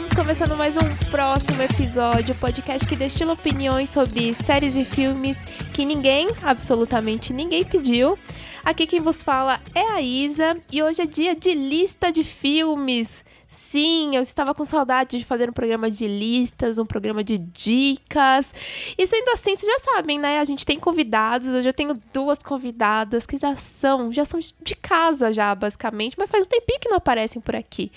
Estamos começando mais um próximo episódio, podcast que destila opiniões sobre séries e filmes que ninguém, absolutamente ninguém pediu. Aqui quem vos fala é a Isa e hoje é dia de lista de filmes. Sim, eu estava com saudade de fazer um programa de listas, um programa de dicas. E sendo assim, vocês já sabem, né? A gente tem convidados. Hoje eu tenho duas convidadas que já são, já são de casa já, basicamente, mas faz um tempinho que não aparecem por aqui.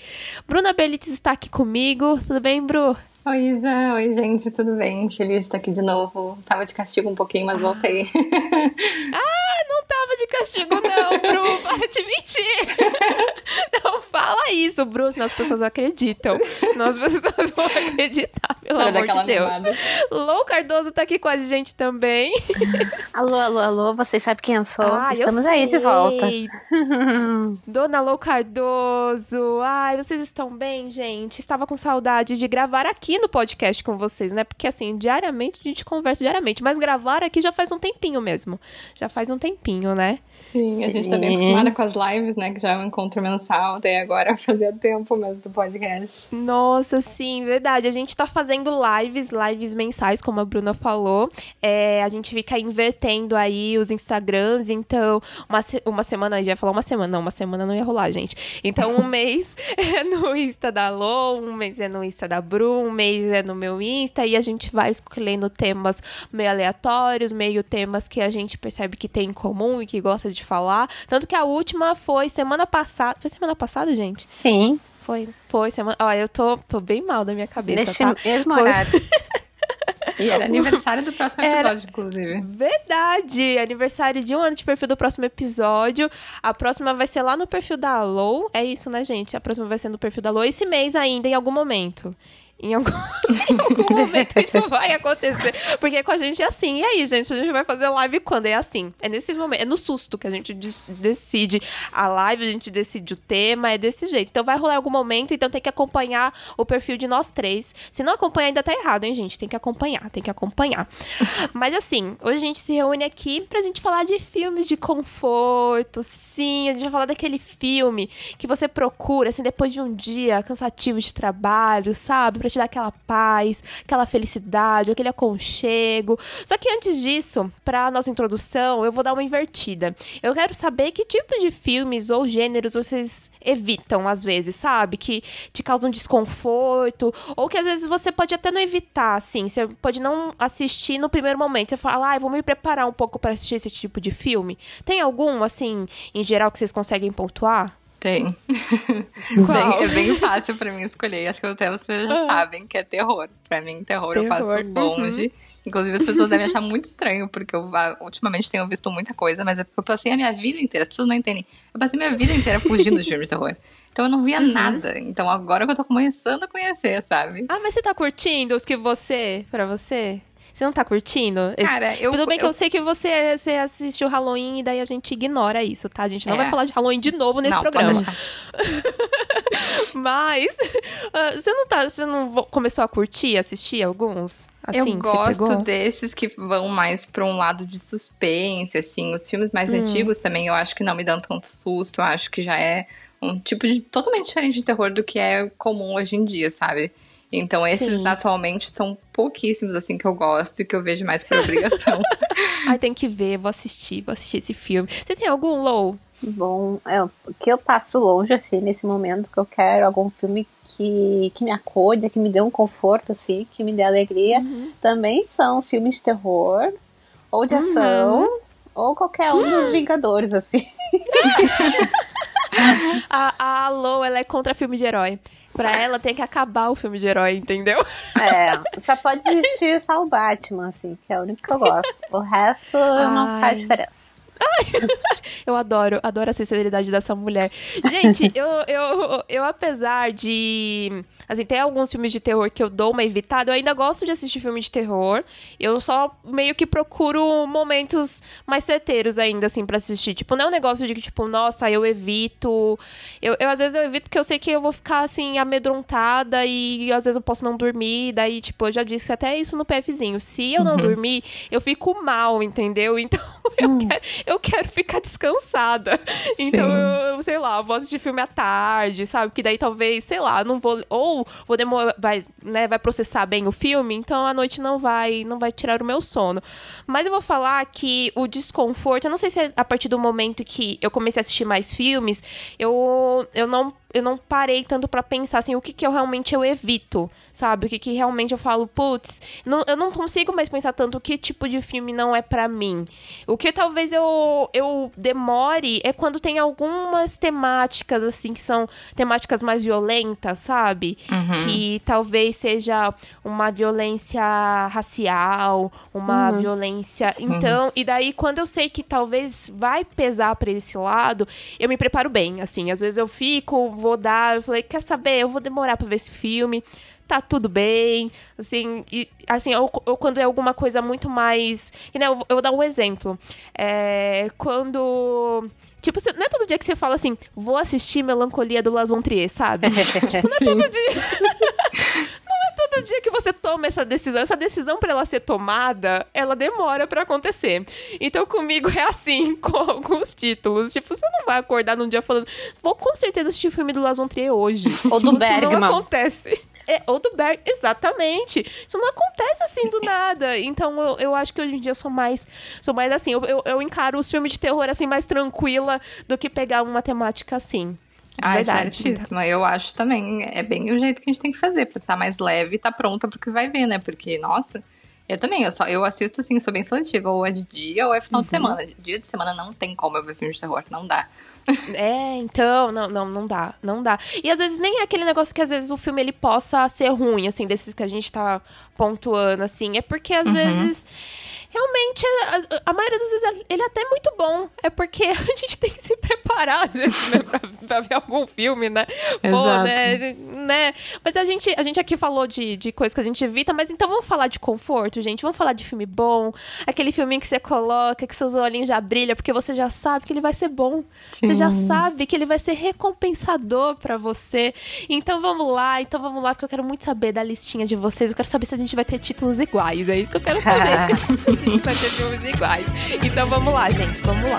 Bruna Belites está aqui comigo. Tudo bem, Bru? Oi, Isa. Oi, gente. Tudo bem? Feliz de estar aqui de novo. Tava de castigo um pouquinho, mas voltei. ah, não tava de castigo não, Bru. Para de mentir. Não fala isso, Bru, senão as pessoas acreditam. Senão as pessoas vão acreditar, pelo Para amor de Deus. Animada. Lou Cardoso tá aqui com a gente também. Alô, alô, alô. Vocês sabem quem eu sou? Ah, Estamos eu aí de volta. Dona Lou Cardoso. Ai, vocês estão bem, gente? Estava com saudade de gravar aqui aqui no podcast com vocês, né? Porque assim, diariamente a gente conversa diariamente, mas gravar aqui já faz um tempinho mesmo. Já faz um tempinho, né? Sim, Sim, a gente tá bem acostumada com as lives, né? Que já é um encontro mensal, daí agora fazia tempo mesmo do podcast. Nossa, sim, verdade. A gente tá fazendo lives, lives mensais, como a Bruna falou. É, a gente fica invertendo aí os Instagrams, então, uma, uma semana, já ia falar uma semana, não, uma semana não ia rolar, gente. Então, um mês é no Insta da Lô, um mês é no Insta da Bru, um mês é no meu Insta, e a gente vai escolhendo temas meio aleatórios, meio temas que a gente percebe que tem em comum e que gosta de falar. Tanto que a última foi semana passada. Foi semana passada, gente? Sim. Foi, foi semana. Ó, eu tô, tô bem mal da minha cabeça. Neste tá? mesmo horário. E era aniversário do próximo episódio, era... inclusive. Verdade! Aniversário de um ano de perfil do próximo episódio. A próxima vai ser lá no perfil da Alô. É isso, né, gente? A próxima vai ser no perfil da Alô esse mês ainda, em algum momento. Em algum, em algum momento isso vai acontecer. Porque com a gente é assim. E aí, gente, a gente vai fazer live quando? É assim. É nesses momentos. É no susto que a gente decide a live, a gente decide o tema. É desse jeito. Então vai rolar algum momento. Então tem que acompanhar o perfil de nós três. Se não acompanhar, ainda tá errado, hein, gente? Tem que acompanhar, tem que acompanhar. Mas assim, hoje a gente se reúne aqui pra gente falar de filmes de conforto. Sim, a gente vai falar daquele filme que você procura, assim, depois de um dia cansativo de trabalho, sabe? Para te dar aquela paz, aquela felicidade, aquele aconchego. Só que antes disso, para nossa introdução, eu vou dar uma invertida. Eu quero saber que tipo de filmes ou gêneros vocês evitam às vezes, sabe? Que te causam desconforto, ou que às vezes você pode até não evitar, assim, você pode não assistir no primeiro momento. Você fala, ah, vou me preparar um pouco para assistir esse tipo de filme. Tem algum, assim, em geral que vocês conseguem pontuar? Tem. bem, é bem fácil para mim escolher. Acho que até vocês já ah. sabem que é terror. Para mim, terror, terror, eu passo uhum. longe. Uhum. Inclusive, as pessoas devem achar muito estranho, porque eu ultimamente tenho visto muita coisa, mas é porque eu passei a minha vida inteira. As pessoas não entendem. Eu passei a minha vida inteira fugindo de filmes de terror. Então eu não via uhum. nada. Então agora que eu tô começando a conhecer, sabe? Ah, mas você tá curtindo os que você, para você? Você não tá curtindo? Cara, eu. Tudo bem que eu, eu sei que você, você assistiu Halloween e daí a gente ignora isso, tá? A gente não é. vai falar de Halloween de novo nesse não, programa. Mas uh, você não tá. Você não começou a curtir, assistir alguns? Assim, eu gosto desses que vão mais pra um lado de suspense, assim. Os filmes mais hum. antigos também eu acho que não me dão tanto susto. Eu acho que já é um tipo de totalmente diferente de terror do que é comum hoje em dia, sabe? Então, esses Sim. atualmente são pouquíssimos, assim, que eu gosto e que eu vejo mais por obrigação. Ai, tem que ver, vou assistir, vou assistir esse filme. Você tem algum, Low? Bom, é, que eu passo longe, assim, nesse momento, que eu quero algum filme que, que me acolha, que me dê um conforto, assim, que me dê alegria. Uhum. Também são filmes de terror, ou de ação, uhum. ou qualquer um dos Vingadores, assim. a, a Alô, ela é contra filme de herói. Pra ela tem que acabar o filme de herói, entendeu? É, só pode existir só o Batman, assim, que é o único que eu gosto. O resto Ai. não faz diferença. eu adoro, adoro a sinceridade dessa mulher. Gente, eu, eu, eu, apesar de. Assim, tem alguns filmes de terror que eu dou uma evitada. Eu ainda gosto de assistir filme de terror. Eu só meio que procuro momentos mais certeiros ainda, assim, para assistir. Tipo, não é um negócio de que, tipo, nossa, eu evito. Eu, eu, às vezes, eu evito porque eu sei que eu vou ficar, assim, amedrontada e às vezes eu posso não dormir. Daí, tipo, eu já disse até isso no PFzinho. Se eu não uhum. dormir, eu fico mal, entendeu? Então, eu, hum. quero, eu quero ficar descansada. Sim. Então, eu, sei lá, eu vou assistir filme à tarde, sabe? Que daí talvez, sei lá, não vou. Ou ou vou demorar, vai, né, vai processar bem o filme, então a noite não vai, não vai tirar o meu sono. Mas eu vou falar que o desconforto, eu não sei se é a partir do momento que eu comecei a assistir mais filmes, eu, eu não eu não parei tanto para pensar assim, o que, que eu realmente eu evito, sabe? O que, que realmente eu falo, putz, não, eu não consigo mais pensar tanto que tipo de filme não é para mim. O que talvez eu, eu demore é quando tem algumas temáticas, assim, que são temáticas mais violentas, sabe? Uhum. Que talvez seja uma violência racial, uma uhum. violência. Sim. Então, e daí quando eu sei que talvez vai pesar para esse lado, eu me preparo bem, assim. Às vezes eu fico vou dar. Eu falei, quer saber? Eu vou demorar pra ver esse filme. Tá tudo bem. Assim, e, assim ou, ou quando é alguma coisa muito mais. Né, eu, eu vou dar um exemplo. É, quando. Tipo, não é todo dia que você fala assim, vou assistir Melancolia do Las Von Trier, sabe? tipo, não é todo dia. todo dia que você toma essa decisão, essa decisão para ela ser tomada, ela demora para acontecer. Então comigo é assim, com alguns títulos. Tipo, você não vai acordar num dia falando, vou com certeza assistir o filme do Las Trier hoje. Ou do Bergman. não acontece. É, ou do Berg, exatamente. Isso não acontece assim do nada. Então eu, eu acho que hoje em dia eu sou mais. Sou mais assim. Eu, eu, eu encaro os filmes de terror assim mais tranquila do que pegar uma temática assim. Ah, é certíssima. Eu acho também. É bem o jeito que a gente tem que fazer, pra estar tá mais leve e estar tá pronta pro que vai ver, né? Porque, nossa, eu também, eu, só, eu assisto assim, sou bem seletiva. Ou é de dia ou é final uhum. de semana. Dia de semana não tem como eu ver filme de terror, não dá. É, então, não, não, não dá, não dá. E às vezes nem é aquele negócio que às vezes o filme ele possa ser ruim, assim, desses que a gente tá pontuando, assim. É porque às uhum. vezes realmente, a, a, maioria das vezes ele é até muito bom. É porque a gente tem que se preparar, né, pra, pra, ver algum filme, né? Pô, né, né? Mas a gente, a gente aqui falou de, de coisas que a gente evita, mas então vamos falar de conforto, gente. Vamos falar de filme bom. Aquele filminho que você coloca, que seus olhinhos já brilham, porque você já sabe que ele vai ser bom. Sim. Você já sabe que ele vai ser recompensador para você. Então vamos lá, então vamos lá, porque eu quero muito saber da listinha de vocês. Eu quero saber se a gente vai ter títulos iguais. É isso que eu quero saber. vai ter filmes iguais. Então vamos lá, gente, vamos lá.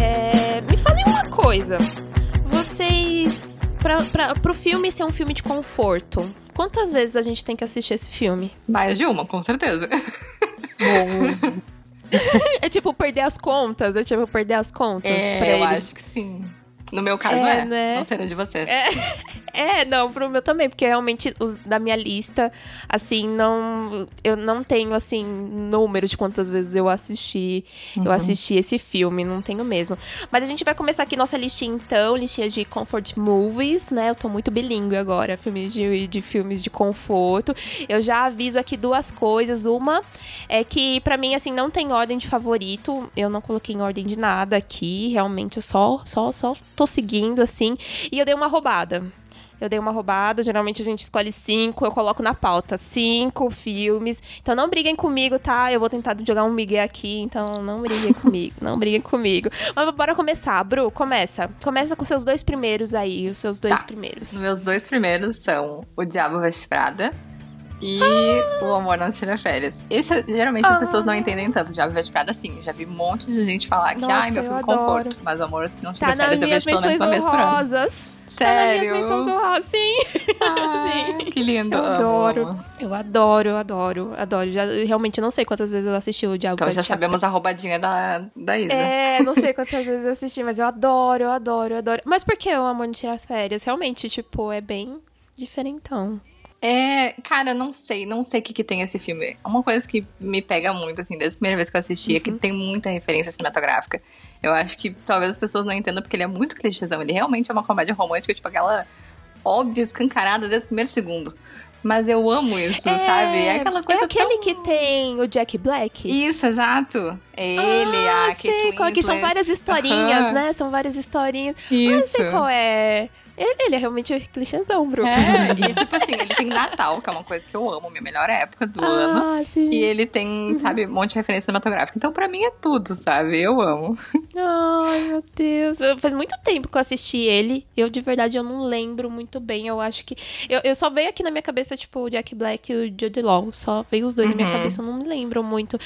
É, me falem uma coisa. Pra, pro filme ser um filme de conforto, Quantas vezes a gente tem que assistir esse filme? Mais de uma, com certeza. Bom. é tipo perder as contas, é tipo perder as contas. É, eu ele. acho que sim. No meu caso é, é. Né? não sendo de você. É, é, não, pro meu também, porque realmente os, da minha lista, assim, não. Eu não tenho, assim, número de quantas vezes eu assisti. Uhum. Eu assisti esse filme, não tenho mesmo. Mas a gente vai começar aqui nossa listinha, então, listinha de comfort movies, né? Eu tô muito bilíngue agora, filmes de, de filmes de conforto. Eu já aviso aqui duas coisas. Uma é que, para mim, assim, não tem ordem de favorito. Eu não coloquei em ordem de nada aqui. Realmente, só, só, só tô seguindo, assim. E eu dei uma roubada. Eu dei uma roubada, geralmente a gente escolhe cinco, eu coloco na pauta cinco filmes. Então não briguem comigo, tá? Eu vou tentar jogar um migué aqui, então não briguem comigo, não briguem comigo. Mas bora começar, Bru, começa. Começa com seus dois primeiros aí, os seus dois tá. primeiros. Meus dois primeiros são O Diabo Veste Prada e ah. O Amor Não Tira Férias. Esse, geralmente ah. as pessoas não entendem tanto. Já vi Prada assim. Já vi um monte de gente falar que, Nossa, ai, meu filme adoro. conforto. Mas O Amor Não Tira tá Férias eu vejo pelo menos uma vez por ano. Sério? Tá nas honrosas, sim. Ah, sim. Que lindo. Eu adoro. Amo. Eu adoro, eu adoro, adoro. Já, realmente não sei quantas vezes eu assisti o Diabo Então já sabemos a roubadinha da, da Isa. É, não sei quantas vezes eu assisti, mas eu adoro, eu adoro, eu adoro. Mas por que o Amor Não Tira as Férias? Realmente, tipo, é bem diferentão. É, cara, não sei, não sei o que, que tem esse filme. Uma coisa que me pega muito, assim, desde a primeira vez que eu assisti, uhum. é que uhum. tem muita referência cinematográfica. Eu acho que talvez as pessoas não entendam porque ele é muito clichêzão. Ele realmente é uma comédia romântica, tipo aquela óbvia, escancarada desde o primeiro segundo. Mas eu amo isso, é, sabe? É aquela coisa É aquele tão... que tem o Jack Black? Isso, exato. É ele, ah, a Kate sei Winslet. Qual, que são várias historinhas, né? São várias historinhas. Isso. Não sei qual é. Ele, é realmente clichêzão, Bruno. É, e tipo assim, ele tem Natal, que é uma coisa que eu amo, minha melhor época do ah, ano. Sim. E ele tem, uhum. sabe, um monte de referência cinematográfica. Então, pra mim é tudo, sabe? Eu amo. Ai, meu Deus. Faz muito tempo que eu assisti ele. Eu, de verdade, eu não lembro muito bem. Eu acho que. Eu, eu só veio aqui na minha cabeça, tipo, o Jack Black e o Jude Law. Só veio os dois uhum. na minha uhum. cabeça. Eu não me lembro muito.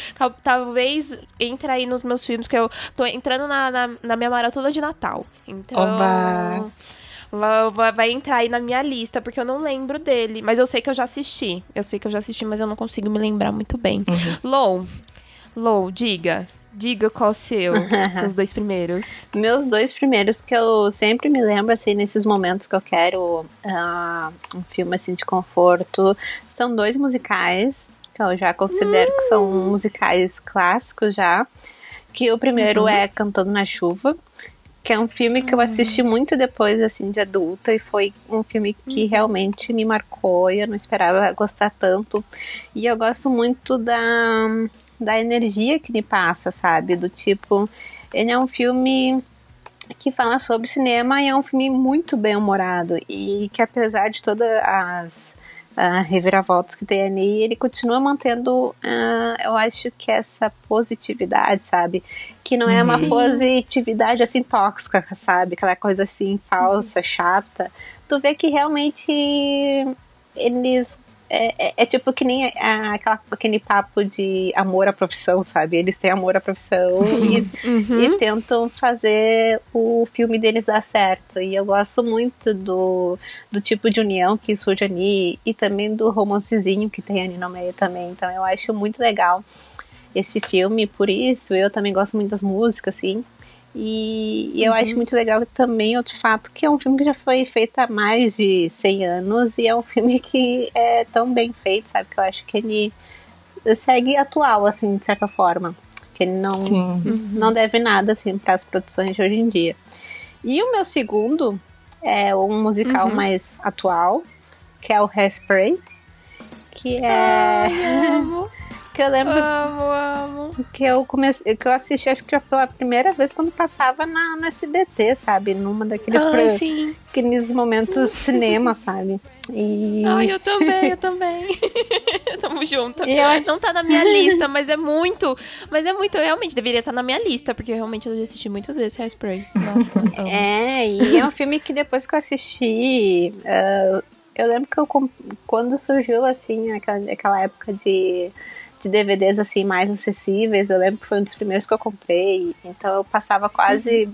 Talvez entre aí nos meus filmes, que eu tô entrando na, na, na minha maratona de Natal. Então. Oba. Vai, vai, entrar aí na minha lista, porque eu não lembro dele. Mas eu sei que eu já assisti. Eu sei que eu já assisti, mas eu não consigo me lembrar muito bem. Uhum. Low, Low, diga. Diga qual seu, seus dois primeiros. Meus dois primeiros que eu sempre me lembro, assim, nesses momentos que eu quero uh, um filme, assim, de conforto, são dois musicais, que eu já considero que são hum. musicais clássicos já. Que o primeiro uhum. é Cantando na Chuva, que é um filme que eu assisti hum. muito depois, assim, de adulta, e foi um filme que uhum. realmente me marcou, e eu não esperava gostar tanto. E eu gosto muito da, da energia que ele passa, sabe? Do tipo, ele é um filme que fala sobre cinema e é um filme muito bem humorado, e que apesar de todas as uh, reviravoltas que tem ali, ele continua mantendo, uh, eu acho que essa positividade, sabe? Que não é uma Sim. positividade assim tóxica, sabe? Aquela coisa assim falsa, chata. Tu vê que realmente eles é, é, é, tipo que nem a, aquela, aquele papo de amor à profissão, sabe? Eles têm amor à profissão e, uhum. e, tentam fazer o filme deles dar certo. E eu gosto muito do, do tipo de união que surge ali e também do romancezinho que tem ali no meio também. Então eu acho muito legal esse filme, por isso eu também gosto muito das músicas, assim. E, e eu uhum. acho muito legal também outro fato que é um filme que já foi feito há mais de 100 anos e é um filme que é tão bem feito, sabe? Que eu acho que ele segue atual, assim, de certa forma. Que ele não, uhum. não deve nada, assim, para as produções de hoje em dia. E o meu segundo é um musical uhum. mais atual, que é o Hairspray. Que é. Ai, que eu lembro amo, amo. que eu comecei, que eu assisti acho que pela primeira vez quando passava na, no SBT, sabe? Numa daqueles Ai, pro, sim. aqueles momentos cinema, sabe? E... Ai, eu também, eu também. Tamo junto. Acho... Não tá na minha lista, mas é muito. Mas é muito, realmente, deveria estar na minha lista, porque realmente eu já assisti muitas vezes Hairspray. Nossa, é, e é um filme que depois que eu assisti. Uh, eu lembro que eu, quando surgiu, assim, aquela, aquela época de de DVDs assim mais acessíveis. Eu lembro que foi um dos primeiros que eu comprei. Então eu passava quase uhum.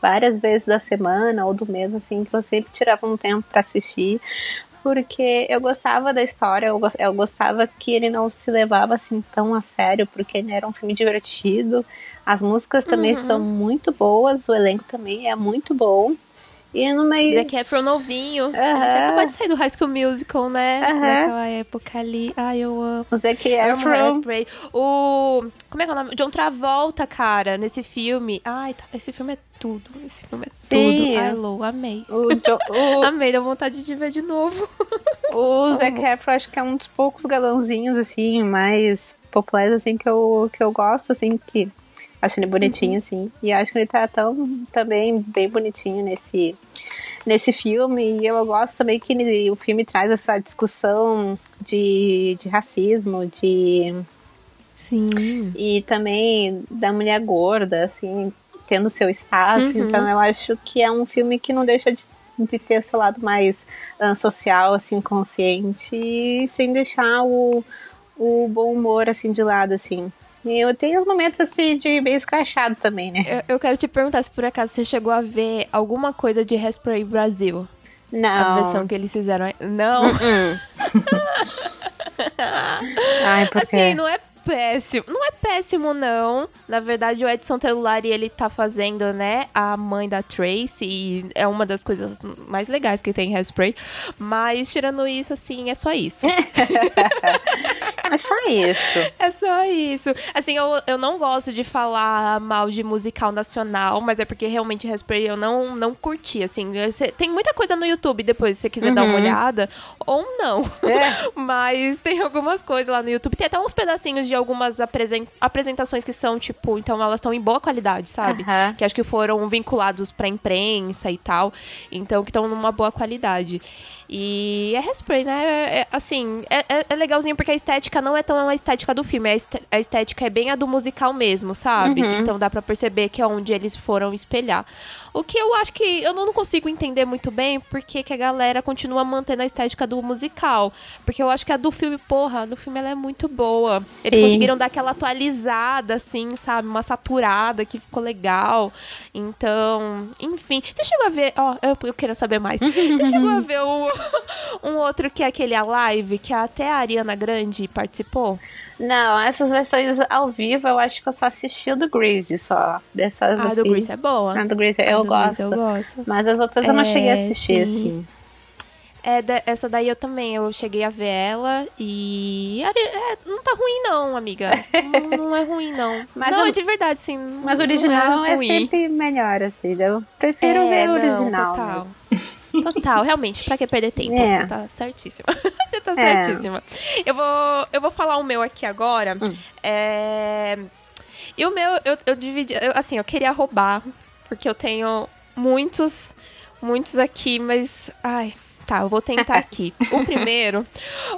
várias vezes da semana ou do mês assim que eu sempre tirava um tempo para assistir. Porque eu gostava da história, eu gostava que ele não se levava assim tão a sério, porque ele era um filme divertido. As músicas também uhum. são muito boas, o elenco também é muito bom. E no meio. Zac Efron novinho. Uhum. Ele acabou de sair do High School Musical, né? Uhum. Naquela época ali. Ai, eu amo. O Zac Efron. O. Como é que é o nome? John Travolta, cara, nesse filme. Ai, tá, esse filme é tudo. Esse filme é tudo. Sim. Ai, Lou, amei. O jo o... amei, deu vontade de ver de novo. O Zac Efron, acho que é um dos poucos galãozinhos, assim, mais populares, assim, que eu, que eu gosto, assim, que Acho ele bonitinho, uhum. assim. E acho que ele tá tão também bem bonitinho nesse, nesse filme. E eu gosto também que ele, o filme traz essa discussão de, de racismo, de. Sim. E também da mulher gorda, assim, tendo seu espaço. Uhum. Então eu acho que é um filme que não deixa de, de ter seu lado mais uh, social, assim, consciente, e sem deixar o, o bom humor, assim, de lado, assim. E eu tenho os momentos assim de bem escrachado também, né? Eu, eu, quero te perguntar se por acaso você chegou a ver alguma coisa de Hairspray Brasil. Não. A versão que eles fizeram. Não. Uh -uh. Ai, por quê? Assim, não é péssimo. Não é péssimo, não. Na verdade, o Edson Telulari, ele tá fazendo, né, a mãe da Tracy. E é uma das coisas mais legais que tem em Hairspray. Mas, tirando isso, assim, é só isso. é só isso. É só isso. Assim, eu, eu não gosto de falar mal de musical nacional, mas é porque realmente Hairspray eu não, não curti, assim. Tem muita coisa no YouTube depois, se você quiser uhum. dar uma uhum. olhada. Ou não. É. mas tem algumas coisas lá no YouTube. Tem até uns pedacinhos de algumas apresentações que são, tipo, então elas estão em boa qualidade, sabe? Uhum. Que acho que foram vinculados pra imprensa e tal. Então, que estão numa boa qualidade. E é Hairspray, né? É, é, assim, é, é, é, legalzinho porque a estética não é tão a estética do filme. A estética é bem a do musical mesmo, sabe? Uhum. Então dá para perceber que é onde eles foram espelhar. O que eu acho que eu não consigo entender muito bem porque que a galera continua mantendo a estética do musical. Porque eu acho que a do filme, porra, do filme ela é muito boa. Sim. Eles conseguiram dar aquela atualizada, assim, sabe? Uma saturada que ficou legal. Então, enfim. Você chegou a ver. Ó, eu, eu quero saber mais. Você chegou a ver o, um outro que é aquele Alive, que até a Ariana Grande participou? Não, essas versões ao vivo eu acho que eu só assisti o do Grease só. Dessas, ah, assim. do Grease é boa. A do Grease eu, gosto. Eu gosto. Mas as outras é, eu não cheguei a é, assistir, sim. assim. É, essa daí eu também, eu cheguei a ver ela e. É, não tá ruim, não, amiga. não, não, é ruim, não. Mas não, o... é de verdade, sim. Mas o original é, é, sempre melhor, assim. Eu prefiro ver o original. Total. Total, realmente, pra que perder tempo? É. Você tá certíssima. Você tá é. certíssima. Eu, vou, eu vou falar o meu aqui agora. Hum. É... E o meu, eu, eu dividi. Eu, assim, eu queria roubar, porque eu tenho muitos, muitos aqui, mas. Ai, Tá, eu vou tentar aqui. O primeiro,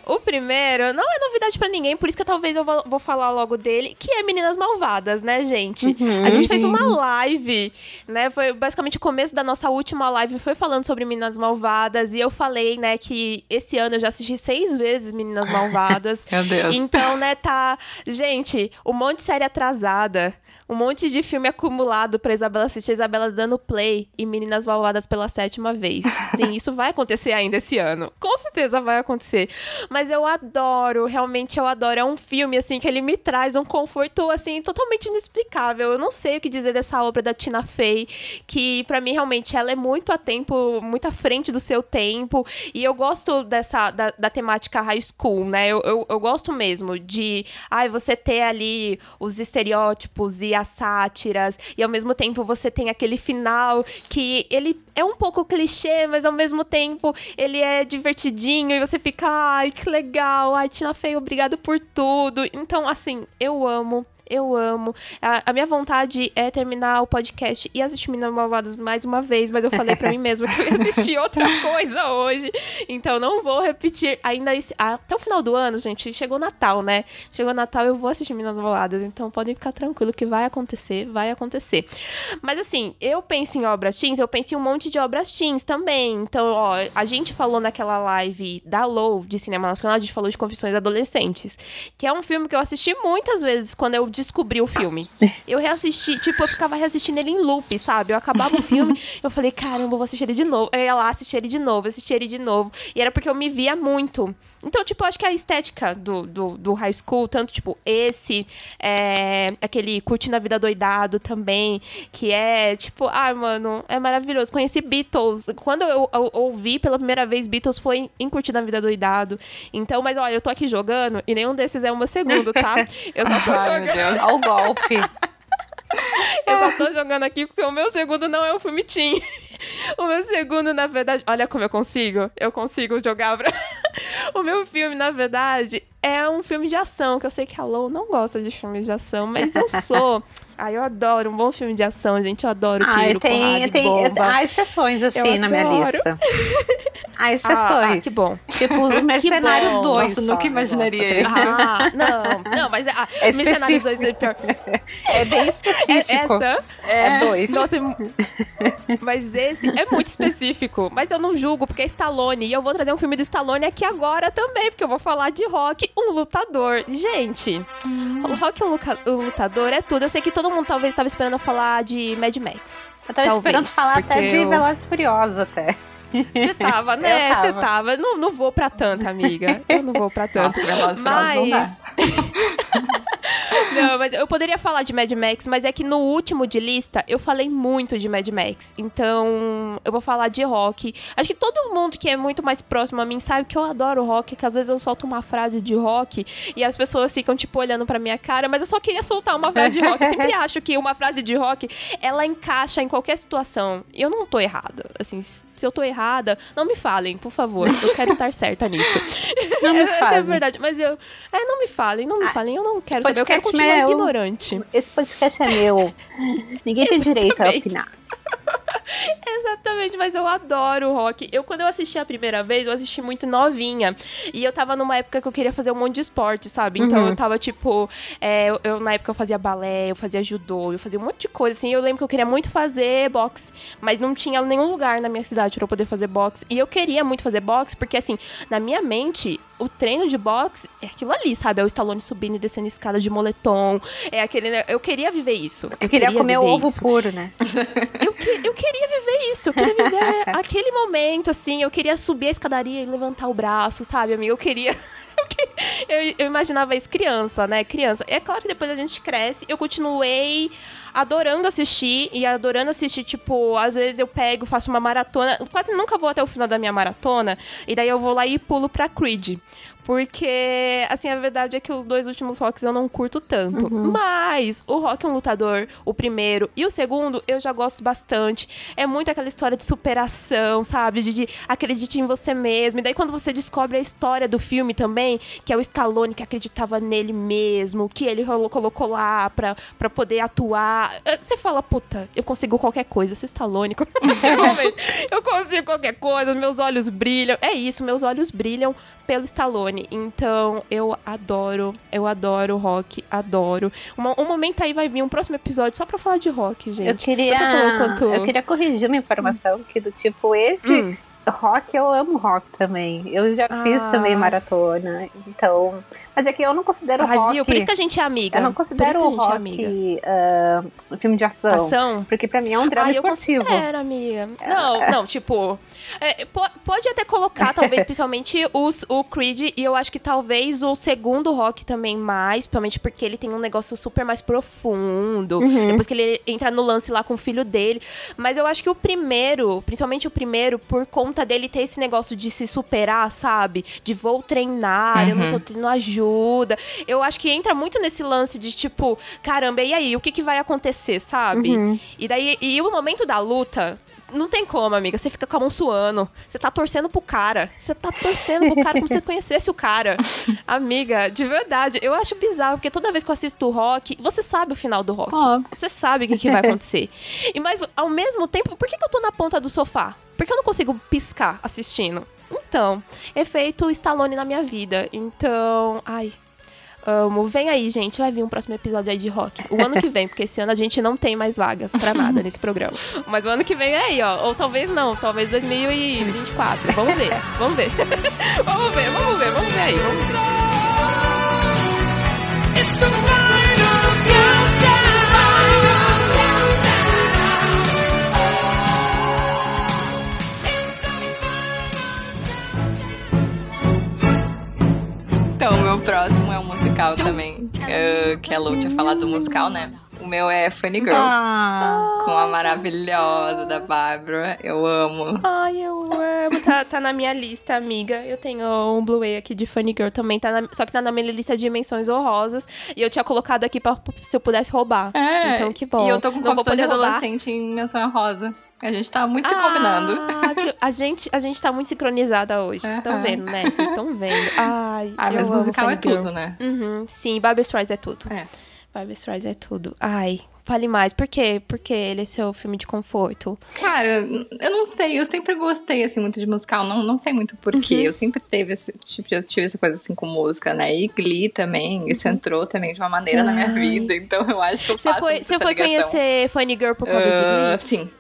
o primeiro não é novidade para ninguém, por isso que talvez eu vou, falar logo dele, que é Meninas Malvadas, né, gente? Uhum, a gente fez uma uhum. live, né? Foi basicamente o começo da nossa última live, foi falando sobre Meninas Malvadas, e eu falei, né, que esse ano eu já assisti seis vezes Meninas Malvadas. Meu Deus. Então, né, tá. Gente, um monte de série atrasada um monte de filme acumulado pra Isabela assistir, Isabela dando play e Meninas Malvadas pela sétima vez. Sim, isso vai acontecer ainda esse ano. Com certeza vai acontecer. Mas eu adoro, realmente eu adoro. É um filme, assim, que ele me traz um conforto, assim, totalmente inexplicável. Eu não sei o que dizer dessa obra da Tina Fey, que para mim, realmente, ela é muito a tempo, muito à frente do seu tempo. E eu gosto dessa, da, da temática high school, né? Eu, eu, eu gosto mesmo de, ai, você ter ali os estereótipos e as sátiras, e ao mesmo tempo você tem aquele final que ele é um pouco clichê, mas ao mesmo tempo ele é divertidinho e você fica, ai, que legal, ai, Tina Fey, obrigado por tudo. Então, assim, eu amo eu amo. A, a, minha vontade é terminar o podcast e assistir Meninas Malvadas mais uma vez, mas eu falei para mim mesma que eu ia assistir outra coisa hoje. Então não vou repetir ainda esse. Até o final do ano, gente, chegou Natal, né? Chegou Natal, eu vou assistir Meninas Malvadas. Então podem ficar tranquilo que vai acontecer, vai acontecer. Mas assim, eu penso em obras teens, eu penso em um monte de obras teens também. Então, ó, a gente falou naquela live da Low de Cinema Nacional, a gente falou de Confissões Adolescentes, que é um filme que eu assisti muitas vezes quando eu descobri o filme. Eu reassisti, tipo, eu ficava reassistindo ele em loop, sabe? Eu acabava o filme, eu falei, caramba, eu vou assistir ele de novo. Eu ia lá assistir ele de novo, assistir ele de novo. E era porque eu me via muito. Então, tipo, acho que a estética do, do, do high school, tanto, tipo, esse, é, aquele Curtindo a Vida Doidado também, que é, tipo, ai, ah, mano, é maravilhoso. Conheci Beatles. Quando eu, eu, ouvi pela primeira vez Beatles foi em Curtindo a Vida Doidado. Então, mas olha, eu tô aqui jogando e nenhum desses é o meu segundo, tá? Eu só tô ai, jogando. Olha o golpe. eu só tô jogando aqui porque o meu segundo não é o filme Teen. O meu segundo, na verdade, olha como eu consigo. Eu consigo jogar pra... O meu filme, na verdade, é um filme de ação, que eu sei que a Lou não gosta de filme de ação, mas eu sou. Ai, eu adoro um bom filme de ação, gente. Eu adoro tiro, ah, tem, porrada tem, bomba. Há exceções, assim, na minha lista. Há exceções. Ah, ah, que bom. Tipo, os Mercenários 2. Nossa, nunca imaginaria isso. Ah, não. Não, mas ah, é Mercenários 2 é pior. É bem específico. É, essa? É 2. É. Nossa, mas esse é muito específico. Mas eu não julgo, porque é Stallone. E eu vou trazer um filme do Stallone aqui agora também, porque eu vou falar de Rock, um lutador. Gente, hum. o Rock, um lutador, é tudo. Eu sei que todo mundo talvez estava esperando falar de Mad Max. Eu tava talvez, esperando falar até de eu... Velozes Furiosos até. Você tava, né? Você tava. Não, não vou pra tanto, amiga. Eu não vou pra tanto. Nossa, Velozes Mas... não dá. Não, mas eu poderia falar de Mad Max, mas é que no último de lista eu falei muito de Mad Max. Então, eu vou falar de rock. Acho que todo mundo que é muito mais próximo a mim sabe que eu adoro rock, que às vezes eu solto uma frase de rock e as pessoas ficam, tipo, olhando pra minha cara, mas eu só queria soltar uma frase de rock. Eu sempre acho que uma frase de rock, ela encaixa em qualquer situação. E eu não tô errada. Assim, se eu tô errada, não me falem, por favor. Eu quero estar certa nisso. Não me Essa falem. é a verdade. Mas eu. É, não me falem, não me falem. Eu não quero saber. Eu quero continuar meu. ignorante. Esse podcast é meu. Ninguém tem direito a opinar. Exatamente, mas eu adoro rock. Eu, quando eu assisti a primeira vez, eu assisti muito novinha. E eu tava numa época que eu queria fazer um monte de esporte, sabe? Então Uhum. eu tava, tipo, é, eu, eu- na época eu fazia balé, eu fazia judô, eu fazia um monte de coisa, assim. Eu lembro que eu queria muito fazer boxe, mas não tinha nenhum lugar na minha cidade pra eu poder fazer boxe. E eu queria muito fazer boxe, porque, assim, na minha mente, o treino de boxe é aquilo ali, sabe? É o Stallone subindo e descendo escada de moletom. É aquele. né? Eu queria viver isso. Eu queria comer o ovo isso. puro, né? Eu, que- eu queria viver isso, eu queria viver aquele momento, assim, eu queria subir a escadaria e levantar o braço, sabe, amigo? Eu queria. eu que- Eu, eu imaginava isso criança, né? Criança. É claro que depois a gente cresce, eu continuei adorando assistir e adorando assistir, tipo, às vezes eu pego, faço uma maratona, quase nunca vou até o final da minha maratona, e daí eu vou lá e pulo pra Creed. Porque, assim, a verdade é que os dois últimos rocks eu não curto tanto. Mas o Rock é um lutador, o primeiro e o segundo, eu já gosto bastante. É muito aquela história de superação, sabe? De, de acredite em você mesmo. E daí quando você descobre a história do filme também, que é o Stallone que acreditava nele mesmo, que ele colocou lá pra, pra poder atuar. Eh, Você fala, puta, eu consigo qualquer coisa. Se o Stallone... eu consigo qualquer coisa, meus olhos brilham. É isso, meus olhos brilham pelo Stallone. Então, eu adoro, eu adoro rock, adoro. Um, um momento aí vai vir um próximo episódio só pra falar de rock, gente. Eu queria, Só pra falar o quanto... eu queria corrigir uma informação que do tipo, esse Hum. Rock, eu amo rock também. Eu já fiz Ah. também maratona, então... Mas é que eu não considero Ai, rock... viu? Por isso que a gente é amiga. Eu não considero o é amiga. rock ah, um filme de ação. Ação? Porque pra mim é um drama Ai, eu esportivo. considero, amiga. Não, não, tipo. é, po- pode até colocar, talvez, principalmente os, o Creed, e eu acho que talvez o segundo rock também mais, principalmente porque ele tem um negócio super mais profundo. Uhum. Depois que ele entra no lance lá com o filho dele. Mas eu acho que o primeiro, principalmente o primeiro, por conta dele ter esse negócio de se superar, sabe? De vou treinar, eu não tô tendo ajuda. Eu acho que entra muito nesse lance de tipo, caramba, e aí? O que, que vai acontecer, sabe? Uhum. E daí, e o momento da luta. Não tem como, amiga. Você fica com a mão suando. Você tá torcendo pro cara. Você tá torcendo pro cara como se você conhecesse o cara. Amiga, de verdade. Eu acho bizarro, porque toda vez que eu assisto o rock, você sabe o final do rock. Óbvio. Você sabe o que, que vai acontecer. E mas, ao mesmo tempo, por que, que eu tô na ponta do sofá? Por que eu não consigo piscar assistindo? Então, efeito Stallone na minha vida. Então, ai. Amo. Vem aí, gente. Vai vir um próximo episódio aí de rock. O ano que vem, porque esse ano a gente não tem mais vagas pra nada nesse programa. Mas o ano que vem é aí, ó. Ou talvez não, talvez 2024. Vamos ver, vamos ver. vamos ver, vamos ver, vamos ver aí. Vamos ver. Então, o meu próximo é um musical também. eh, que a Lu tinha falado do musical, né? O meu é Funny Girl. Ah, Com a maravilhosa da Bárbara. Eu amo. Ai, eu amo. Tá, tá na minha lista, amiga. Eu tenho um Blu-ray aqui de Funny Girl também. Tá na- só que tá na minha lista de dimensões honrosas. E eu tinha colocado aqui pra, se eu pudesse roubar. É, Então, que bom. E eu tô com Não vou confissão de roubar. adolescente em menção rosa. A gente tá muito se Ah, combinando. viu? A gente, a gente tá muito sincronizada hoje. Vocês estão vendo, né? Vocês estão vendo. Ai, Ah, mas musical é Girl. tudo, né? Uhum, sim, Barbra Streisand é tudo. É. Barbra Streisand é tudo. Ai, fale mais. Por quê? Porque ele é seu filme de conforto. Cara, eu não sei, eu sempre gostei, assim, muito de musical, não, não sei muito porquê. Uhum. Eu sempre teve esse, tipo, eu tive essa coisa, assim, com música, né? E Glee também, isso entrou também de uma maneira na minha Uhum. Ai. vida, então eu acho que eu Você faço foi, você foi ligação. conhecer Funny Girl por causa de Ah, Glee? Sim.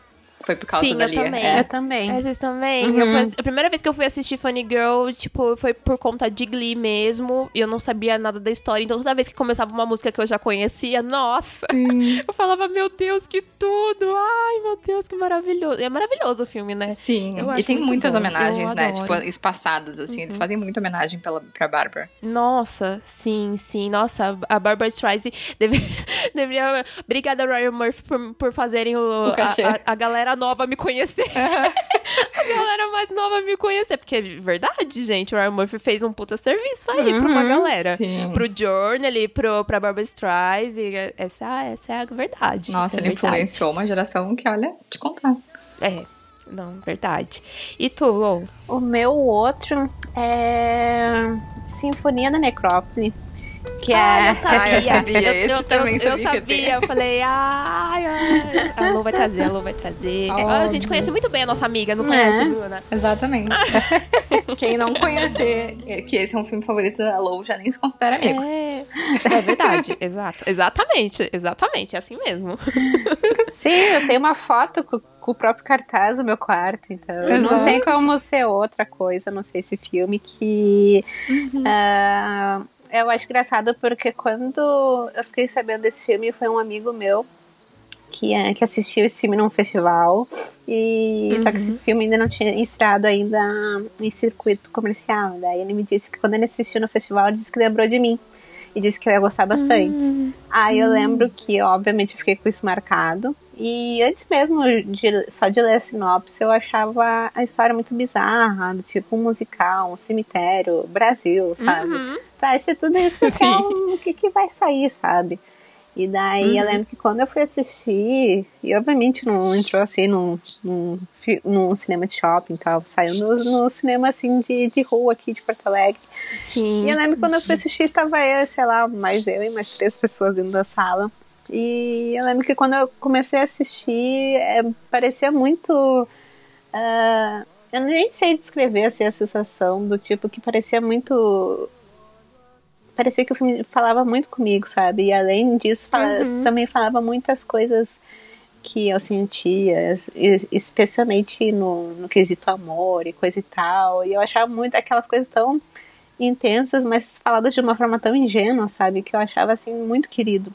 Foi por causa Sim, da eu Lia. também. É. Eu também. É, vocês também? Uhum. Eu fui- a primeira vez que eu fui assistir Funny Girl, tipo, foi por conta de Glee mesmo. E eu não sabia nada da história. Então, toda vez que começava uma música que eu já conhecia, nossa! Eu falava, meu Deus, que tudo! Ai, meu Deus, que maravilhoso. E é maravilhoso o filme, né? Sim, Eu e tem muitas bom. homenagens, Eu né? adoro. Tipo, espaçadas, assim. Eles fazem muita homenagem pela, pra Bárbara. Nossa, sim, sim. Nossa, a Barbara Streisand deve- deveria... Obrigada, Ryan Murphy, por, por fazerem o, O a, a- a galera nova me conhecer. a galera mais nova me conhecer. Porque é verdade, gente. O Ryan Murphy fez um puta serviço aí pra uma Uhum, galera. Sim. Pro Journal, pro, pra Barbara Streisand. Essa, essa é a verdade. Nossa, é ele verdade. influenciou uma geração que, olha, te contar. É, não, verdade. E tu, Lou? O meu outro é Sinfonia da Necrópole. Que Ah, é. eu sabia. Ah, eu sabia. Eu, Esse eu, também eu, sabia eu sabia. Eu falei, ai, ai. A Lu vai trazer, a Lu vai trazer. Ah, a gente conhece muito bem a nossa amiga, não É. conhece, Bruna? Exatamente. Quem não conhecer que esse é um filme favorito da Lou já nem se considera amigo. É, é verdade, exato. Exatamente, exatamente, é assim mesmo. Sim, eu tenho uma foto com, com o próprio cartaz no meu quarto, então não Exato. tem como ser outra coisa, não sei esse filme que ah, eu acho engraçado porque quando eu fiquei sabendo desse filme foi um amigo meu que, é, que assistiu esse filme num festival e só que esse filme ainda não tinha estreado ainda em circuito comercial. Daí ele me disse que quando ele assistiu no festival, ele disse que lembrou de mim e disse que eu ia gostar bastante. Aí eu lembro que, obviamente, eu fiquei com isso marcado. E antes mesmo de, só de ler a sinopse, eu achava a história muito bizarra, do tipo um musical, um cemitério, Brasil, sabe? Uhum. Tu acha tudo isso que é um, o que, que vai sair, sabe? E daí eu lembro que quando eu fui assistir, e obviamente não entrou assim num, num, num cinema de shopping e tal, saiu no, no cinema assim de, de rua aqui de Porto Alegre. Sim. E eu lembro que quando eu fui assistir, estava eu, sei lá, mais eu e mais três pessoas dentro da sala. E eu lembro que quando eu comecei a assistir, é, parecia muito. ah, eu nem sei descrever assim, a sensação do tipo que parecia muito. Parecia que o filme falava muito comigo, sabe? E além disso, fala- também falava muitas coisas que eu sentia, especialmente no, no quesito amor e coisa e tal. E eu achava muito aquelas coisas tão intensas, mas faladas de uma forma tão ingênua, sabe? Que eu achava assim muito querido.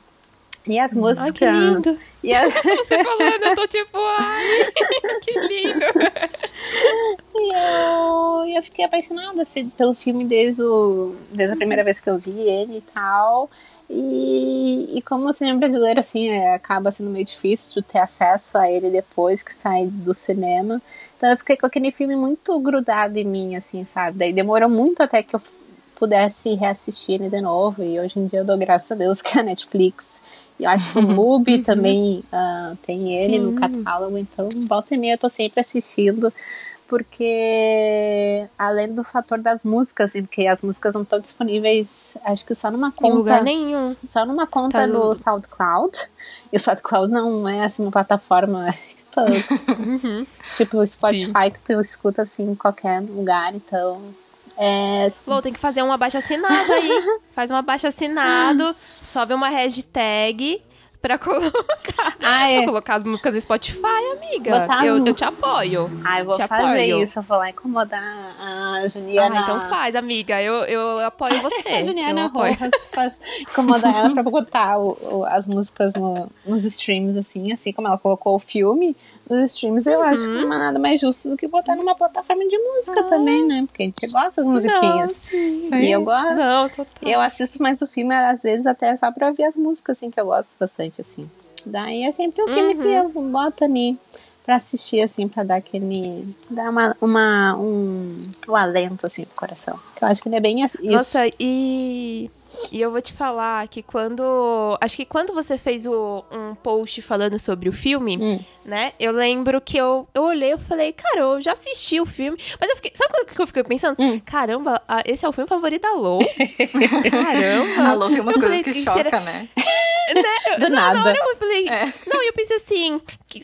E as músicas. Ai, que lindo. E as, Você falando, eu tô tipo, ai, que lindo. E eu, eu fiquei apaixonada assim, pelo filme desde, o, desde a primeira vez que eu vi ele e tal. E, e como o cinema brasileiro, assim, é, acaba sendo meio difícil de ter acesso a ele depois que sai do cinema. Então eu fiquei com aquele filme muito grudado em mim, assim, sabe? Daí demorou muito até que eu pudesse reassistir ele de novo. E hoje em dia eu dou graças a Deus que é a Netflix. Eu acho que o Mubi também ah, tem ele no Sim. catálogo. Então, volta e meia eu tô sempre assistindo porque além do fator das músicas, porque as músicas não estão disponíveis, acho que só numa Em lugar conta, nenhum. só numa conta Tá no no- SoundCloud. E o SoundCloud não é assim uma plataforma Uhum. tipo o Spotify que tu escuta assim em qualquer lugar, então é, Lô, tem que fazer um abaixo assinado aí. Faz um abaixo assinado, sobe uma hashtag pra colocar, Ah, é. pra colocar as músicas do Spotify, amiga. Botar Eu, no- eu te apoio. Ah, eu vou Te fazer apoio. isso, eu vou lá incomodar a Ah, Juliana. então faz, amiga. Eu, eu apoio você. A Juliana. Rojas faz, incomodar ela pra botar o- o- as músicas no- nos streams, assim, assim como ela colocou o filme nos streams, eu acho que não é nada mais justo do que botar numa plataforma de música também, né? Porque a gente gosta das musiquinhas. Não, sim. E eu gosto. Não. Eu assisto mais o filme, às vezes, até só pra ouvir as músicas, assim, que eu gosto bastante, assim. Daí é sempre um filme que eu boto ali pra assistir, assim, pra dar aquele. dar uma, uma, um, um alento, assim, pro coração. Que eu acho que ele é bem isso. Nossa, e, e eu vou te falar que quando. Acho que quando você fez o, um post falando sobre o filme, Hum. né? Eu lembro que eu, eu olhei e falei, cara, eu já assisti o filme. Mas eu fiquei. Sabe o que eu fiquei pensando? Hum. Caramba, a- esse é o filme favorito da Lou. Caramba. A Lou tem umas Eu coisas falei, que será- chocam, né? Do Na nada. hora eu falei. É. Não, e eu pensei assim. que-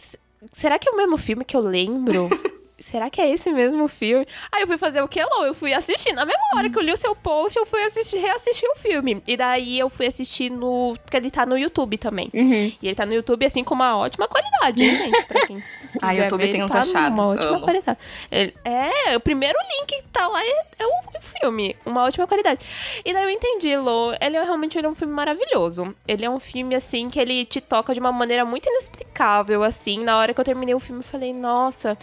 será que é o mesmo filme que eu lembro? será que é esse mesmo filme? Aí eu fui fazer o que, Lô? Eu fui assistir. Na mesma hora que eu li o seu post, eu fui assistir, reassistir o filme. E daí eu fui assistir no. Porque ele tá no YouTube também. Uhum. E ele tá no YouTube, assim, com uma ótima qualidade, hein, gente? Pra quem. ah, YouTube tem uns tá achados. Uma ótima amo. qualidade. Ele, é, o primeiro link que tá lá é, é o filme. Uma ótima qualidade. E daí eu entendi, Lô. Ele é realmente ele é um filme maravilhoso. Ele é um filme, assim, que ele te toca de uma maneira muito inexplicável, assim. Na hora que eu terminei o filme, eu falei, nossa,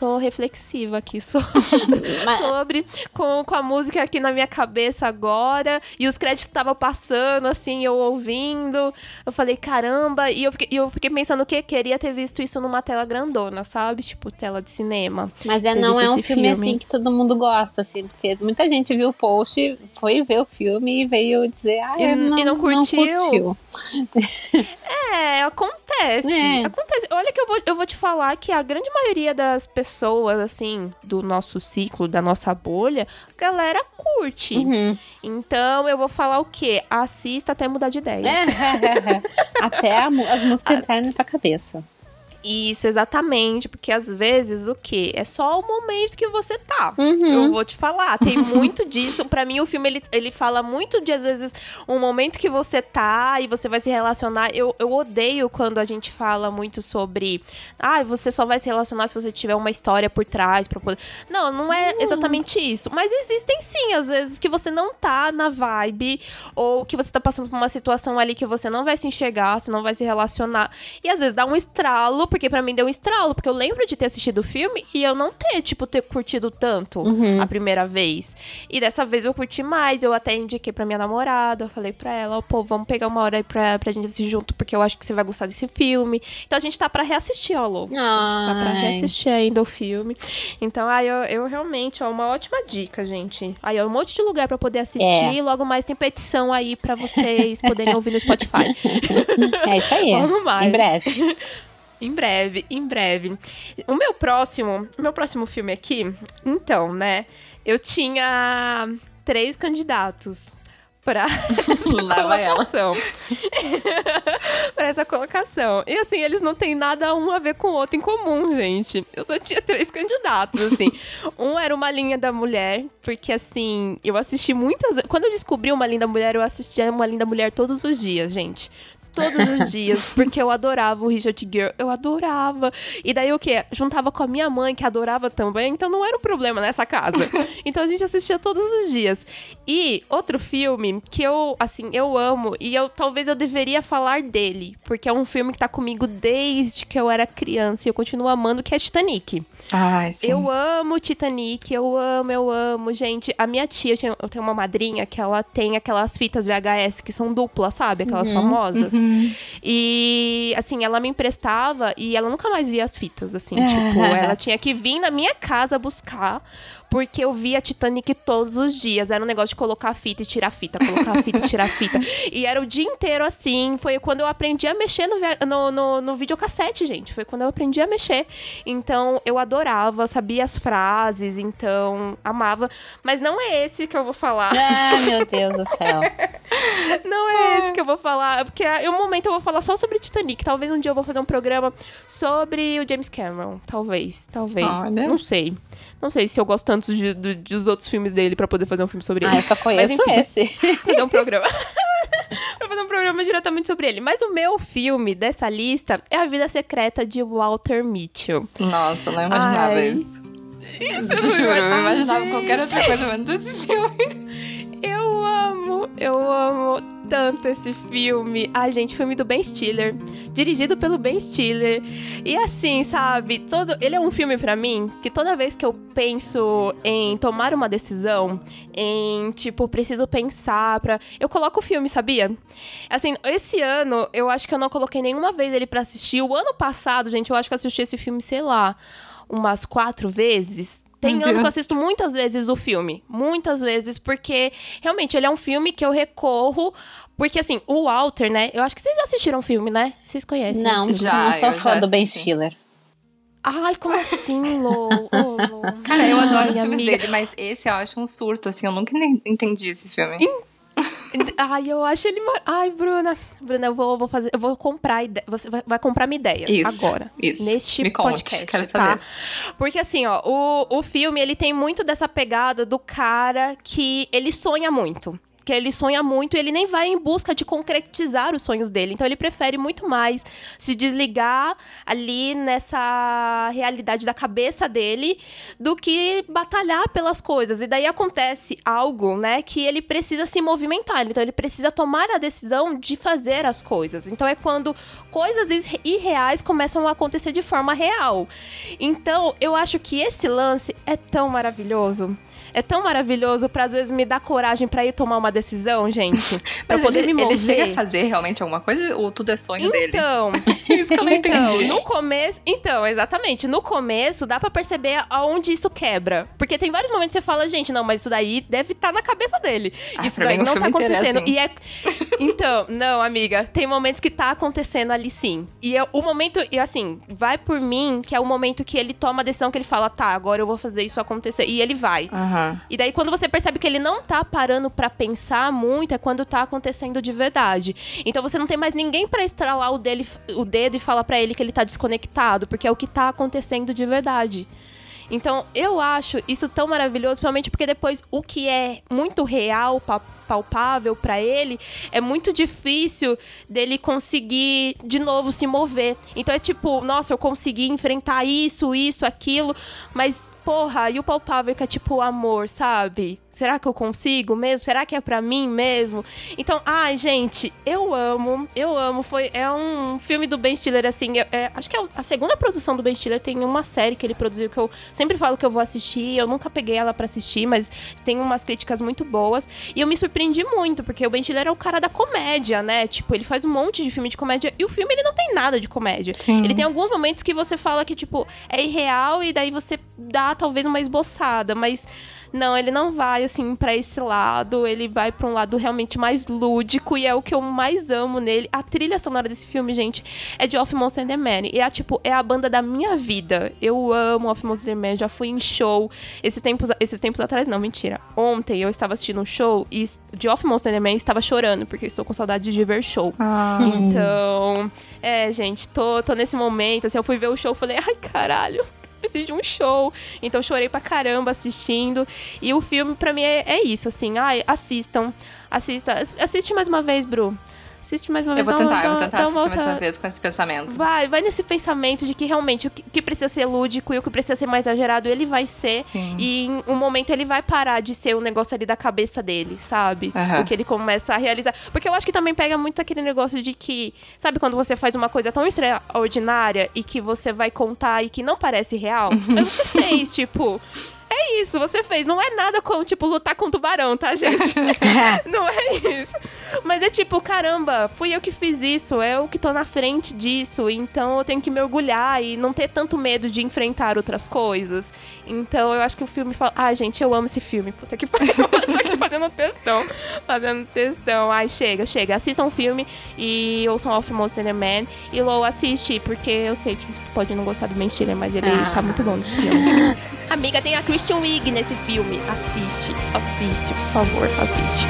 tô reflexiva aqui sobre, sobre com, com a música aqui na minha cabeça agora. E os créditos estavam passando, assim, eu ouvindo. Eu falei, caramba. E eu fiquei, eu fiquei pensando que queria ter visto isso numa tela grandona, sabe? Tipo, tela de cinema. Mas é, não é um filme, filme, assim que todo mundo gosta, assim. Porque muita gente viu o post, foi ver o filme e veio dizer, ah, e, não, e não curtiu. Não curtiu. é, acontece. É. Acontece. Olha que eu vou, eu vou te falar que a grande maioria das pessoas, assim, do nosso ciclo, da nossa bolha, galera curte. Uhum. Então eu vou falar o quê? Assista até mudar de ideia. É. até a, as músicas entrarem na tua cabeça. Isso, exatamente. Porque às vezes o quê? É só o momento que você tá. Uhum. Eu vou te falar. Tem muito disso. para mim, o filme ele, ele fala muito de, às vezes, um momento que você tá e você vai se relacionar. Eu, eu odeio quando a gente fala muito sobre. Ah, você só vai se relacionar se você tiver uma história por trás pra poder. Não, não é exatamente isso. Mas existem sim, às vezes, que você não tá na vibe. Ou que você tá passando por uma situação ali que você não vai se enxergar, você não vai se relacionar. E às vezes dá um estralo porque para mim deu um estralo, porque eu lembro de ter assistido o filme e eu não ter, tipo, ter curtido tanto uhum. a primeira vez. E dessa vez eu curti mais, eu até indiquei pra minha namorada, eu falei pra ela, oh, pô, vamos pegar uma hora aí pra, pra gente assistir junto, porque eu acho que você vai gostar desse filme. Então a gente tá pra reassistir, ó, Lô. Tá pra reassistir ainda o filme. Então, aí eu, eu realmente, ó, uma ótima dica, gente. Aí, ó, um monte de lugar pra poder assistir, é. logo mais tem petição aí pra vocês poderem ouvir no Spotify. É isso aí. Logo mais. Em breve. Em breve, em breve. O meu próximo, meu próximo filme aqui, então, né? Eu tinha três candidatos para essa colocação. para essa colocação. E assim, eles não têm nada um a ver com o outro em comum, gente. Eu só tinha três candidatos, assim. um era uma linha da mulher, porque assim, eu assisti muitas Quando eu descobri uma linda mulher, eu assistia uma linda mulher todos os dias, gente todos os dias, porque eu adorava o Richard Gere, eu adorava. E daí o que? Juntava com a minha mãe, que adorava também, então não era um problema nessa casa. Então a gente assistia todos os dias. E outro filme que eu, assim, eu amo, e eu talvez eu deveria falar dele, porque é um filme que tá comigo desde que eu era criança e eu continuo amando, que é Titanic. Ai, sim. Eu amo Titanic, eu amo, eu amo. Gente, a minha tia, eu tenho uma madrinha que ela tem aquelas fitas VHS que são duplas, sabe? Aquelas uhum, famosas. Uhum. Uhum. E, assim, ela me emprestava e ela nunca mais via as fitas, assim. tipo, ela tinha que vir na minha casa buscar porque eu via Titanic todos os dias. Era um negócio de colocar fita e tirar fita, colocar fita e tirar fita. E era o dia inteiro assim. Foi quando eu aprendi a mexer no, no, no, no videocassete, gente. Foi quando eu aprendi a mexer. Então, eu adorava, sabia as frases, então, amava. Mas não é esse que eu vou falar. Ah, meu Deus do céu. não é esse que eu vou falar. Porque em um momento eu vou falar só sobre Titanic. Talvez um dia eu vou fazer um programa sobre o James Cameron. Talvez, talvez. Olha. Não sei. Não sei se eu gosto tanto de, de, dos outros filmes dele para poder fazer um filme sobre ah, ele. Ah, eu só conheço Mas, enfim, esse. Fazer um programa. pra fazer um programa diretamente sobre ele. Mas o meu filme dessa lista é A Vida Secreta de Walter Mitchell. Nossa, não imaginava Ai. isso. Isso, Te juro, eu imaginava qualquer outra coisa menos esse filme. Eu amo, eu amo tanto esse filme. Ai, gente, filme do Ben Stiller, dirigido pelo Ben Stiller. E assim, sabe, todo ele é um filme para mim que toda vez que eu penso em tomar uma decisão, em tipo, preciso pensar para, eu coloco o filme, sabia? Assim, esse ano eu acho que eu não coloquei nenhuma vez ele para assistir. O ano passado, gente, eu acho que eu assisti esse filme, sei lá, umas quatro vezes. Tem ano que eu assisto muitas vezes o filme. Muitas vezes, porque realmente ele é um filme que eu recorro. Porque, assim, o Walter, né? Eu acho que vocês já assistiram o filme, né? Vocês conhecem? Não, já. Não sou fã do Ben Stiller. Ai, como assim, Lô? Oh. Cara, eu adoro Ai, os filmes amiga. dele, mas esse eu acho um surto, assim. Eu nunca entendi esse filme. Ai, eu acho ele. Ai, Bruna. Bruna, eu vou, vou fazer. Eu vou comprar ideia. Você vai, vai comprar minha ideia isso, agora. Isso. Neste Me podcast. Conte, quero tá? saber. Porque assim, ó, o, o filme ele tem muito dessa pegada do cara que ele sonha muito que ele sonha muito e ele nem vai em busca de concretizar os sonhos dele. Então ele prefere muito mais se desligar ali nessa realidade da cabeça dele do que batalhar pelas coisas. E daí acontece algo, né, que ele precisa se movimentar. Então ele precisa tomar a decisão de fazer as coisas. Então é quando coisas irreais começam a acontecer de forma real. Então eu acho que esse lance é tão maravilhoso é tão maravilhoso pra às vezes me dar coragem para ir tomar uma decisão, gente. Pra Mas poder ele, me mover. ele chega a fazer realmente alguma coisa ou tudo é sonho então, dele? Então. isso que eu não então, entendi. no começo. Então, exatamente. No começo, dá para perceber aonde isso quebra. Porque tem vários momentos que você fala, gente, não, mas isso daí deve estar tá na cabeça dele. Ah, isso daí não tá acontecendo. E é. Então, não, amiga. Tem momentos que tá acontecendo ali sim. E é o momento. E assim, vai por mim, que é o momento que ele toma a decisão que ele fala, tá, agora eu vou fazer isso acontecer. E ele vai. Aham. E daí, quando você percebe que ele não tá parando pra pensar muito, é quando tá acontecendo de verdade. Então você não tem mais ninguém pra estralar o, dele, o dedo e falar pra ele que ele tá desconectado, porque é o que tá acontecendo de verdade. Então, eu acho isso tão maravilhoso, principalmente porque depois o que é muito real, pa- palpável pra ele, é muito difícil dele conseguir de novo se mover. Então é tipo, nossa, eu consegui enfrentar isso, isso, aquilo, mas porra, e o palpável que é tipo amor, sabe? Será que eu consigo mesmo? Será que é pra mim mesmo? Então, ai, gente, eu amo, eu amo. Foi, é um filme do Ben Stiller, assim, é- é- acho que é a segunda produção do Ben Stiller. Tem uma série que ele produziu que eu sempre falo que eu vou assistir. Eu nunca peguei ela pra assistir, mas tem umas críticas muito boas. E eu me surpreendi muito, porque o Ben Stiller é o cara da comédia, né? Tipo, ele faz um monte de filme de comédia e o filme ele não tem nada de comédia. Sim. Ele tem alguns momentos que você fala que, tipo, é irreal e daí você dá talvez uma esboçada, mas não, ele não vai assim pra esse lado, ele vai pra um lado realmente mais lúdico e é o que eu mais amo nele. A trilha sonora desse filme, gente, é de Off Monster and the Man. E é tipo, é a banda da minha vida. Eu amo Off Monster and the Man, já fui em show esses tempos, esses tempos atrás, não, mentira. Ontem eu estava assistindo um show e de Off Monster and the Man estava chorando porque eu estou com saudade de ver show. Ah. Então, é, gente, tô, tô nesse momento. Assim, eu fui ver o show, falei, ai, caralho, preciso de um show. Então, chorei pra caramba assistindo. E o filme, pra mim, é, é isso, assim. Ai, assistam. Assista. Assiste mais uma vez, Bru. Assiste mais uma Eu vez. vou dá uma- tentar, eu vou tentar uma assistir mais volta- uma vez com esse pensamento. Vai, vai nesse pensamento de que realmente o que, precisa ser lúdico e o que precisa ser mais exagerado, ele vai ser. Sim. E em um momento ele vai parar de ser o negócio ali da cabeça dele, sabe? Aham. O que ele começa a realizar. Porque eu acho que também pega muito aquele negócio de que, sabe, quando você faz uma coisa tão extraordinária e que você vai contar e que não parece real, mas você fez, tipo. É isso, você fez. Não é nada como, tipo, lutar com um tubarão, tá, gente? Não é isso. Mas é tipo, caramba, fui eu que fiz isso, é eu que tô na frente disso, então eu tenho que me orgulhar e não ter tanto medo de enfrentar outras coisas. Então eu acho que o filme fala. Ai, gente, eu amo esse filme. Puta que pariu. Eu tô aqui fazendo textão. Fazendo textão. Ai, chega, chega. Assistam o filme e ouçam Off Monster Man. E Lou, assiste, porque eu sei que pode não gostar do Ben Stiller, mas ele Ah. tá muito bom nesse filme. Amiga, tem a Christian Wiig nesse filme. Assiste, assiste, por favor, assiste.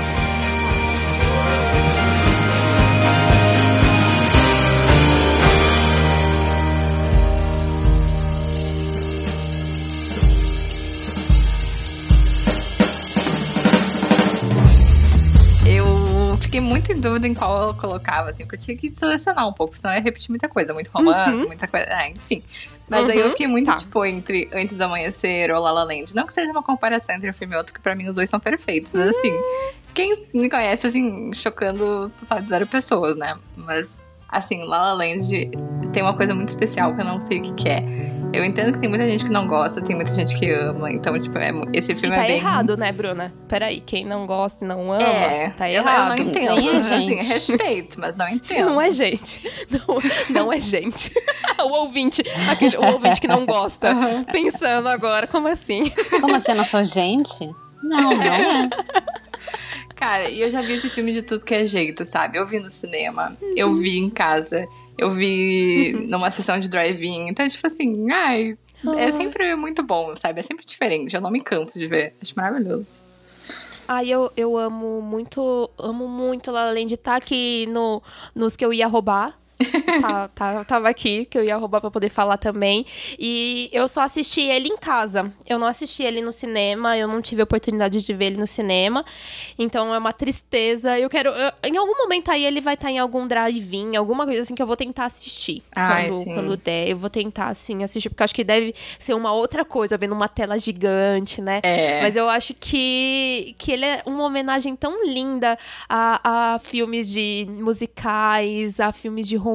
Eu fiquei muito em dúvida em qual eu colocava, assim, porque eu tinha que selecionar um pouco, senão eu ia repetir muita coisa, muito romance, Uhum. muita coisa. Ah, enfim. Mas aí eu Uhum, fiquei muito, tá. tipo, entre Antes do Amanhecer ou La La Land. Não que seja uma comparação entre um filme e outro, que pra mim os dois são perfeitos, mas assim, quem me conhece, assim, chocando total de zero pessoas, né? Mas, assim, La La Land tem uma coisa muito especial que eu não sei o que, que é. Eu entendo que tem muita gente que não gosta, tem muita gente que ama, então, tipo, é esse E filme tá é bem. errado, né, Bruna? Peraí, quem não gosta e não ama, É, tá eu, errado. eu não entendo. Nem a assim, gente. respeito, mas não entendo. Não é gente. Não, não é gente. o ouvinte, aquele, o ouvinte que não gosta. Pensando agora, como assim? Como assim, eu não sou gente? Não, não é. Cara, e eu já vi esse filme de tudo que é jeito, sabe? Eu vi no cinema, eu vi em casa, eu vi numa sessão de drive-in. Então, tipo assim, ai, é Ah. sempre muito bom, sabe? É sempre diferente. Eu não me canso de ver. Acho maravilhoso. Ai, eu, eu amo muito, amo muito La La Land. Tá aqui no, nos que eu ia roubar tá, tá, tava aqui, que eu ia roubar pra poder falar também. E eu só assisti ele em casa. Eu não assisti ele no cinema, eu não tive a oportunidade de ver ele no cinema. Então é uma tristeza. Eu quero. Eu, em algum momento aí ele vai estar tá em algum drive-in, alguma coisa assim que eu vou tentar assistir. Ai, quando, sim. quando der, eu vou tentar, assim, assistir, porque eu acho que deve ser uma outra coisa, vendo uma tela gigante, né? É. Mas eu acho que, que ele é uma homenagem tão linda a, a filmes de musicais, a filmes de romance,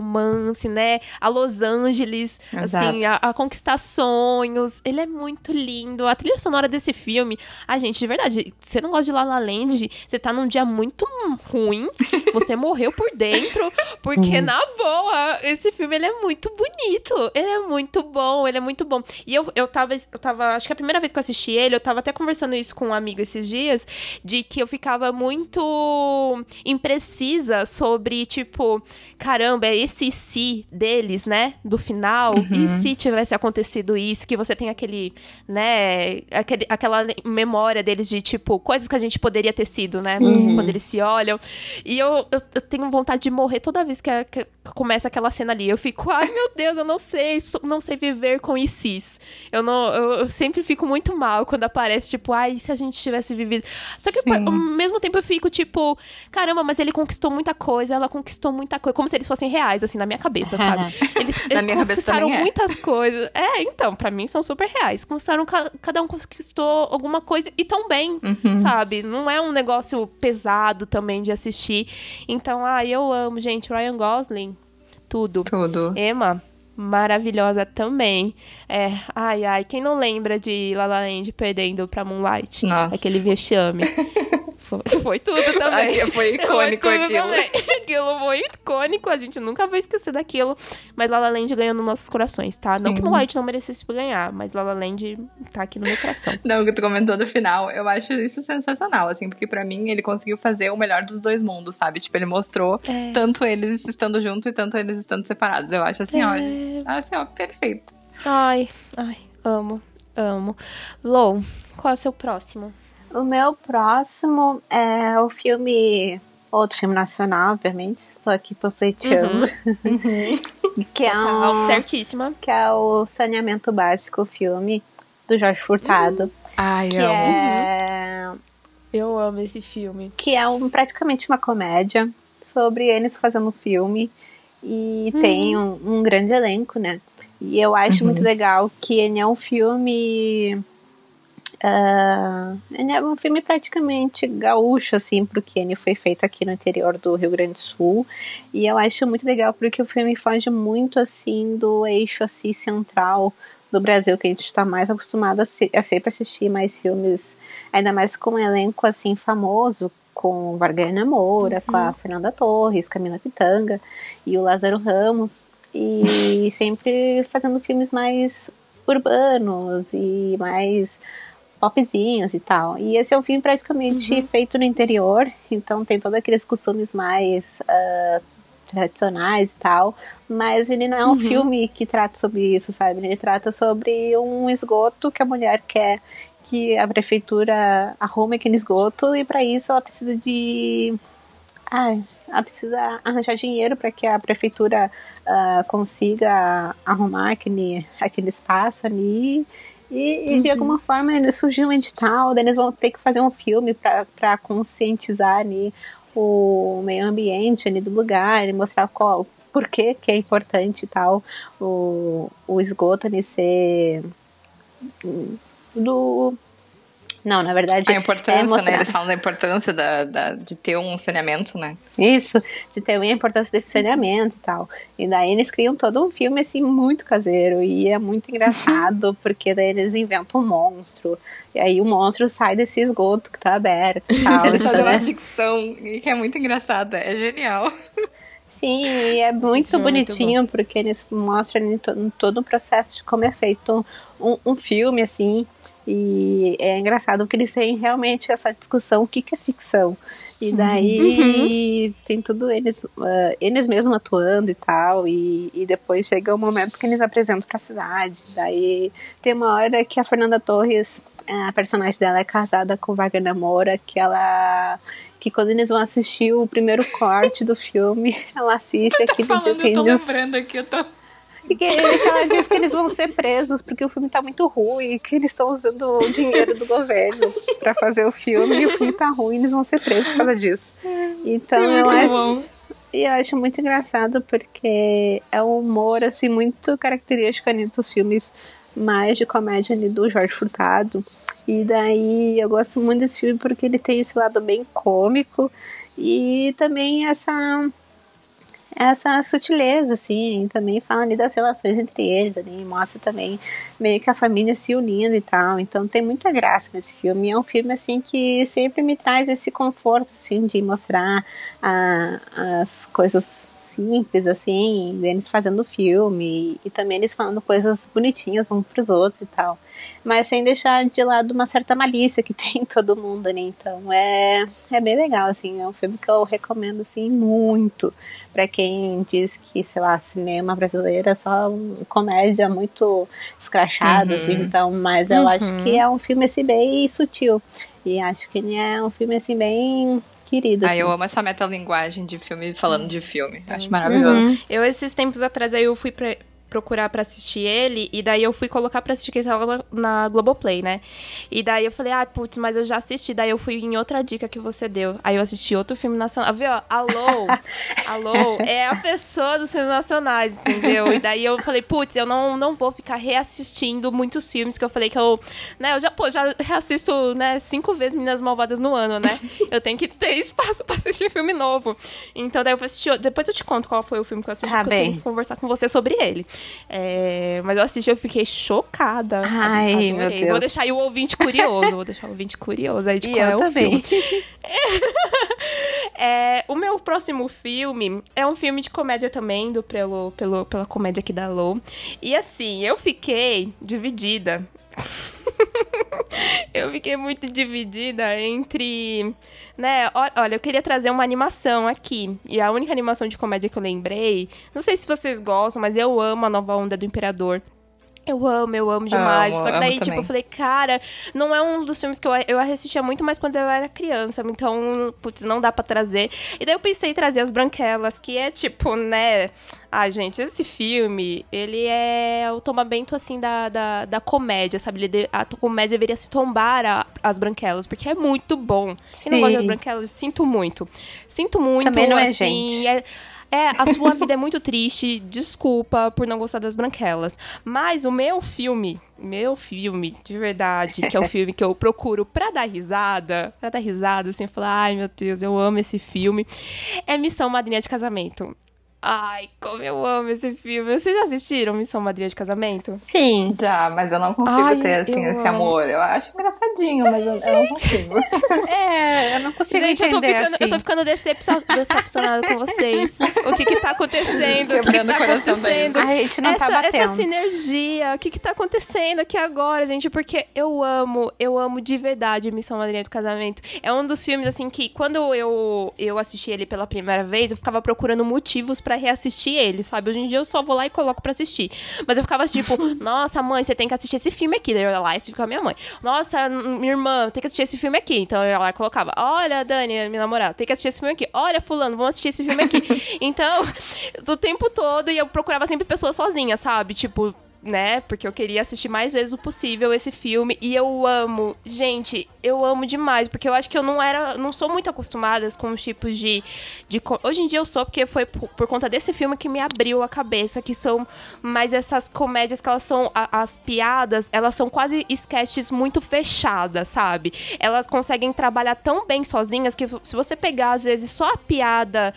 né? A Los Angeles, Exato. assim, a, a, conquistar sonhos. Ele é muito lindo. A trilha sonora desse filme, a gente, de verdade, você não gosta de La La Land, você tá num dia muito ruim, você morreu por dentro, porque na boa, esse filme ele é muito bonito. Ele é muito bom, ele é muito bom. E eu, eu tava, eu tava, acho que a primeira vez que eu assisti ele, eu tava até conversando isso com um amigo esses dias, de que eu ficava muito imprecisa sobre, tipo, caramba, é esse si deles, né? Do final. Uhum. E se tivesse acontecido isso, que você tem aquele, né? Aquele, aquela memória deles de, tipo, coisas que a gente poderia ter sido, né? Uhum. Quando eles se olham. E eu, eu, eu, tenho vontade de morrer toda vez que, que, começa aquela cena ali. Eu fico, ai meu Deus, eu não sei, não sei viver com ICs. Eu, não, eu, eu sempre fico muito mal quando aparece, tipo, ai, se a gente tivesse vivido. Só que Sim. ao mesmo tempo eu fico, tipo, caramba, mas ele conquistou muita coisa, ela conquistou muita coisa. Como se eles fossem reais, assim, na minha cabeça, sabe? Eles, na minha conquistaram é. muitas coisas. É, então, para mim são super reais. Conquistaram, cada um conquistou alguma coisa e tão bem, uhum. sabe? Não é um negócio pesado também de assistir. Então, ah, eu amo, gente. Ryan Gosling, tudo. Tudo. Emma, maravilhosa também. É, ai, ai, quem não lembra de La La Land perdendo pra Moonlight? Nossa. Aquele vexame. Foi, foi tudo também. Aqui foi icônico foi aquilo. Também. Aquilo foi icônico, a gente nunca vai esquecer daquilo. Mas Lala Land ganhou nos nossos corações, tá? Sim. Não que Moonlight não merecesse ganhar, mas Lala Land tá aqui no meu coração. Não, o que tu comentou no final, eu acho isso sensacional, assim, porque para mim ele conseguiu fazer o melhor dos dois mundos, sabe? Tipo, ele mostrou é. tanto eles estando junto e tanto eles estando separados. Eu acho assim, é. olha, assim, ó, perfeito. Ai, ai, amo, amo. Lou, qual é o seu próximo? O meu próximo é o filme. Outro filme nacional, obviamente. Estou aqui panfleteando. Uhum. que é um, certíssima. Que é o Saneamento Básico, o filme do Jorge Furtado. Uhum. Ai, que eu é... amo. Eu amo esse filme. Que é um, praticamente uma comédia sobre eles fazendo filme. E uhum. tem um, um, grande elenco, né? E eu acho muito uhum. legal que ele é um filme Uh, é um filme praticamente gaúcho, assim, porque ele foi feito aqui no interior do Rio Grande do Sul. E eu acho muito legal porque o filme foge muito, assim, do eixo, assim, central do Brasil, que a gente está mais acostumado a, se, a sempre assistir mais filmes, ainda mais com um elenco, assim, famoso, com Vargana Moura, uhum. com a uhum. Fernanda Torres, Camila Pitanga e o Lázaro Ramos. E sempre fazendo filmes mais urbanos e mais popzinhos e tal. E esse é um filme praticamente uhum. feito no interior, então tem todos aqueles costumes mais uh, tradicionais e tal, mas ele não é um uhum. filme que trata sobre isso, sabe? Ele trata sobre um esgoto que a mulher quer que a prefeitura arrume aquele esgoto e para isso ela precisa de ah, ela precisa arranjar dinheiro para que a prefeitura uh, consiga arrumar aquele, aquele espaço ali e, e uhum. de alguma forma surgiu um edital, daí eles vão ter que fazer um filme para conscientizar ali o meio ambiente ali do lugar, e mostrar qual, por que, que é importante tal o, o esgoto ali ser do não, na verdade. A importância, é né? Eles falam da importância da, da, de ter um saneamento, né? Isso, de ter a importância desse saneamento e tal. E daí eles criam todo um filme, assim, muito caseiro. E é muito engraçado, porque daí eles inventam um monstro. E aí o monstro sai desse esgoto que tá aberto e tal. eles fazem uma ficção que é muito engraçada, é genial. Sim, e é muito é bonitinho, muito porque eles mostram todo o processo de como é feito um, um filme, assim. E é engraçado porque eles têm realmente essa discussão o que, que é ficção. E daí uhum. tem tudo eles, uh, eles mesmos atuando e tal. E, e depois chega o momento que eles apresentam pra cidade. Daí tem uma hora que a Fernanda Torres a personagem dela é casada com Wagner Moura, que ela. que quando eles vão assistir o primeiro corte do filme, ela assiste aqui tá falando, eu tô lembrando aqui, eu tô. E que, ela diz que eles vão ser presos porque o filme tá muito ruim, que eles estão usando o dinheiro do governo para fazer o filme e o filme tá ruim, eles vão ser presos por causa disso. Então é eu acho, eu acho muito engraçado porque é um humor assim muito característico ali dos filmes mais de comédia ali do Jorge Furtado. E daí eu gosto muito desse filme porque ele tem esse lado bem cômico e também essa essa sutileza, assim, também fala ali das relações entre eles, ali, mostra também meio que a família se unindo e tal, então tem muita graça nesse filme, é um filme, assim, que sempre me traz esse conforto, assim, de mostrar a, as coisas simples, assim, deles fazendo filme, e também eles falando coisas bonitinhas uns pros outros e tal. Mas sem deixar de lado uma certa malícia que tem em todo mundo, né? Então é, é bem legal, assim, é um filme que eu recomendo, assim, muito para quem diz que, sei lá, cinema brasileiro é só comédia muito escrachada, uhum. assim, então, mas eu uhum. acho que é um filme, assim, bem sutil. E acho que ele é um filme, assim, bem querido. Ah, assim. eu amo essa metalinguagem de filme falando de filme. Acho maravilhoso. Uhum. Eu, esses tempos atrás, aí eu fui pra, procurar para assistir ele, e daí eu fui colocar pra assistir que ele tava na, na Globoplay, né? E daí eu falei, ah, putz, mas eu já assisti, daí eu fui em outra dica que você deu. Aí eu assisti outro filme nacional. Viu? Alô, alô, é a pessoa dos filmes nacionais, entendeu? E daí eu falei, putz, eu não, não vou ficar reassistindo muitos filmes que eu falei que eu, né, eu já, pô, já reassisto, né, cinco vezes Minas Malvadas no ano, né? Eu tenho que ter espaço pra assistir filme novo. Então daí eu vou assistir, depois eu te conto qual foi o filme que eu assisti, tá eu tenho que conversar com você sobre ele. É, mas eu assisti eu fiquei chocada. Ai, Adorei. meu Deus. Vou deixar aí o ouvinte curioso. vou deixar o ouvinte curioso aí de e qual eu é também. é, o meu próximo filme é um filme de comédia também, do pelo, pelo, pela comédia aqui da Low. E assim, eu fiquei dividida. eu fiquei muito dividida entre né? Olha, eu queria trazer uma animação aqui. E a única animação de comédia que eu lembrei. Não sei se vocês gostam, mas eu amo a nova onda do Imperador. Eu amo, eu amo demais. Amo, Só que daí, tipo, também. eu falei, cara, não é um dos filmes que eu, eu assistia muito mais quando eu era criança. Então, putz, não dá para trazer. E daí eu pensei em trazer as branquelas, que é tipo, né? Ah, gente, esse filme, ele é o tombamento, assim, da, da, da comédia, sabe? Ele, a comédia deveria se tombar a, as branquelas, porque é muito bom. Sim. Quem não gosta das branquelas, sinto muito. Sinto muito, Também não é assim, gente. É, é, a sua vida é muito triste, desculpa por não gostar das branquelas. Mas o meu filme, meu filme, de verdade, que é o filme que eu procuro pra dar risada, pra dar risada, assim, falar, ai meu Deus, eu amo esse filme, é Missão Madrinha de Casamento. Ai, como eu amo esse filme. Vocês já assistiram Missão Madrinha de Casamento? Sim. Já, mas eu não consigo Ai, ter, assim, esse amo. amor. Eu acho engraçadinho, mas eu, eu, não consigo. é, eu não consigo Gente, entender, eu tô ficando, assim. eu tô ficando decepcionada com vocês. O que que tá acontecendo? Quebrando o que, que tá acontecendo? A gente não essa, tá batendo. Essa sinergia, o que que tá acontecendo aqui agora, gente? Porque eu amo, eu amo de verdade Missão Madrinha do Casamento. É um dos filmes, assim, que quando eu, eu assisti ele pela primeira vez, eu ficava procurando motivos pra para reassistir ele, sabe? Hoje em dia eu só vou lá e coloco para assistir. Mas eu ficava tipo, nossa, mãe, você tem que assistir esse filme aqui. Daí eu ia lá e assistia com a minha mãe. Nossa, minha irmã, tem que assistir esse filme aqui. Então eu ia lá e colocava, olha, Dani, minha namorada, tem que assistir esse filme aqui. Olha, fulano, vamos assistir esse filme aqui. então, o tempo todo, e eu procurava sempre pessoas sozinhas, sabe? Tipo, né? Porque eu queria assistir mais vezes o possível esse filme. E eu amo. Gente, eu amo demais. Porque eu acho que eu não era. Não sou muito acostumada com os tipos de. de hoje em dia eu sou, porque foi por, por, conta desse filme que me abriu a cabeça. Que são mais essas comédias que elas são. A, as piadas, elas são quase sketches muito fechadas, sabe? Elas conseguem trabalhar tão bem sozinhas que se você pegar, às vezes, só a piada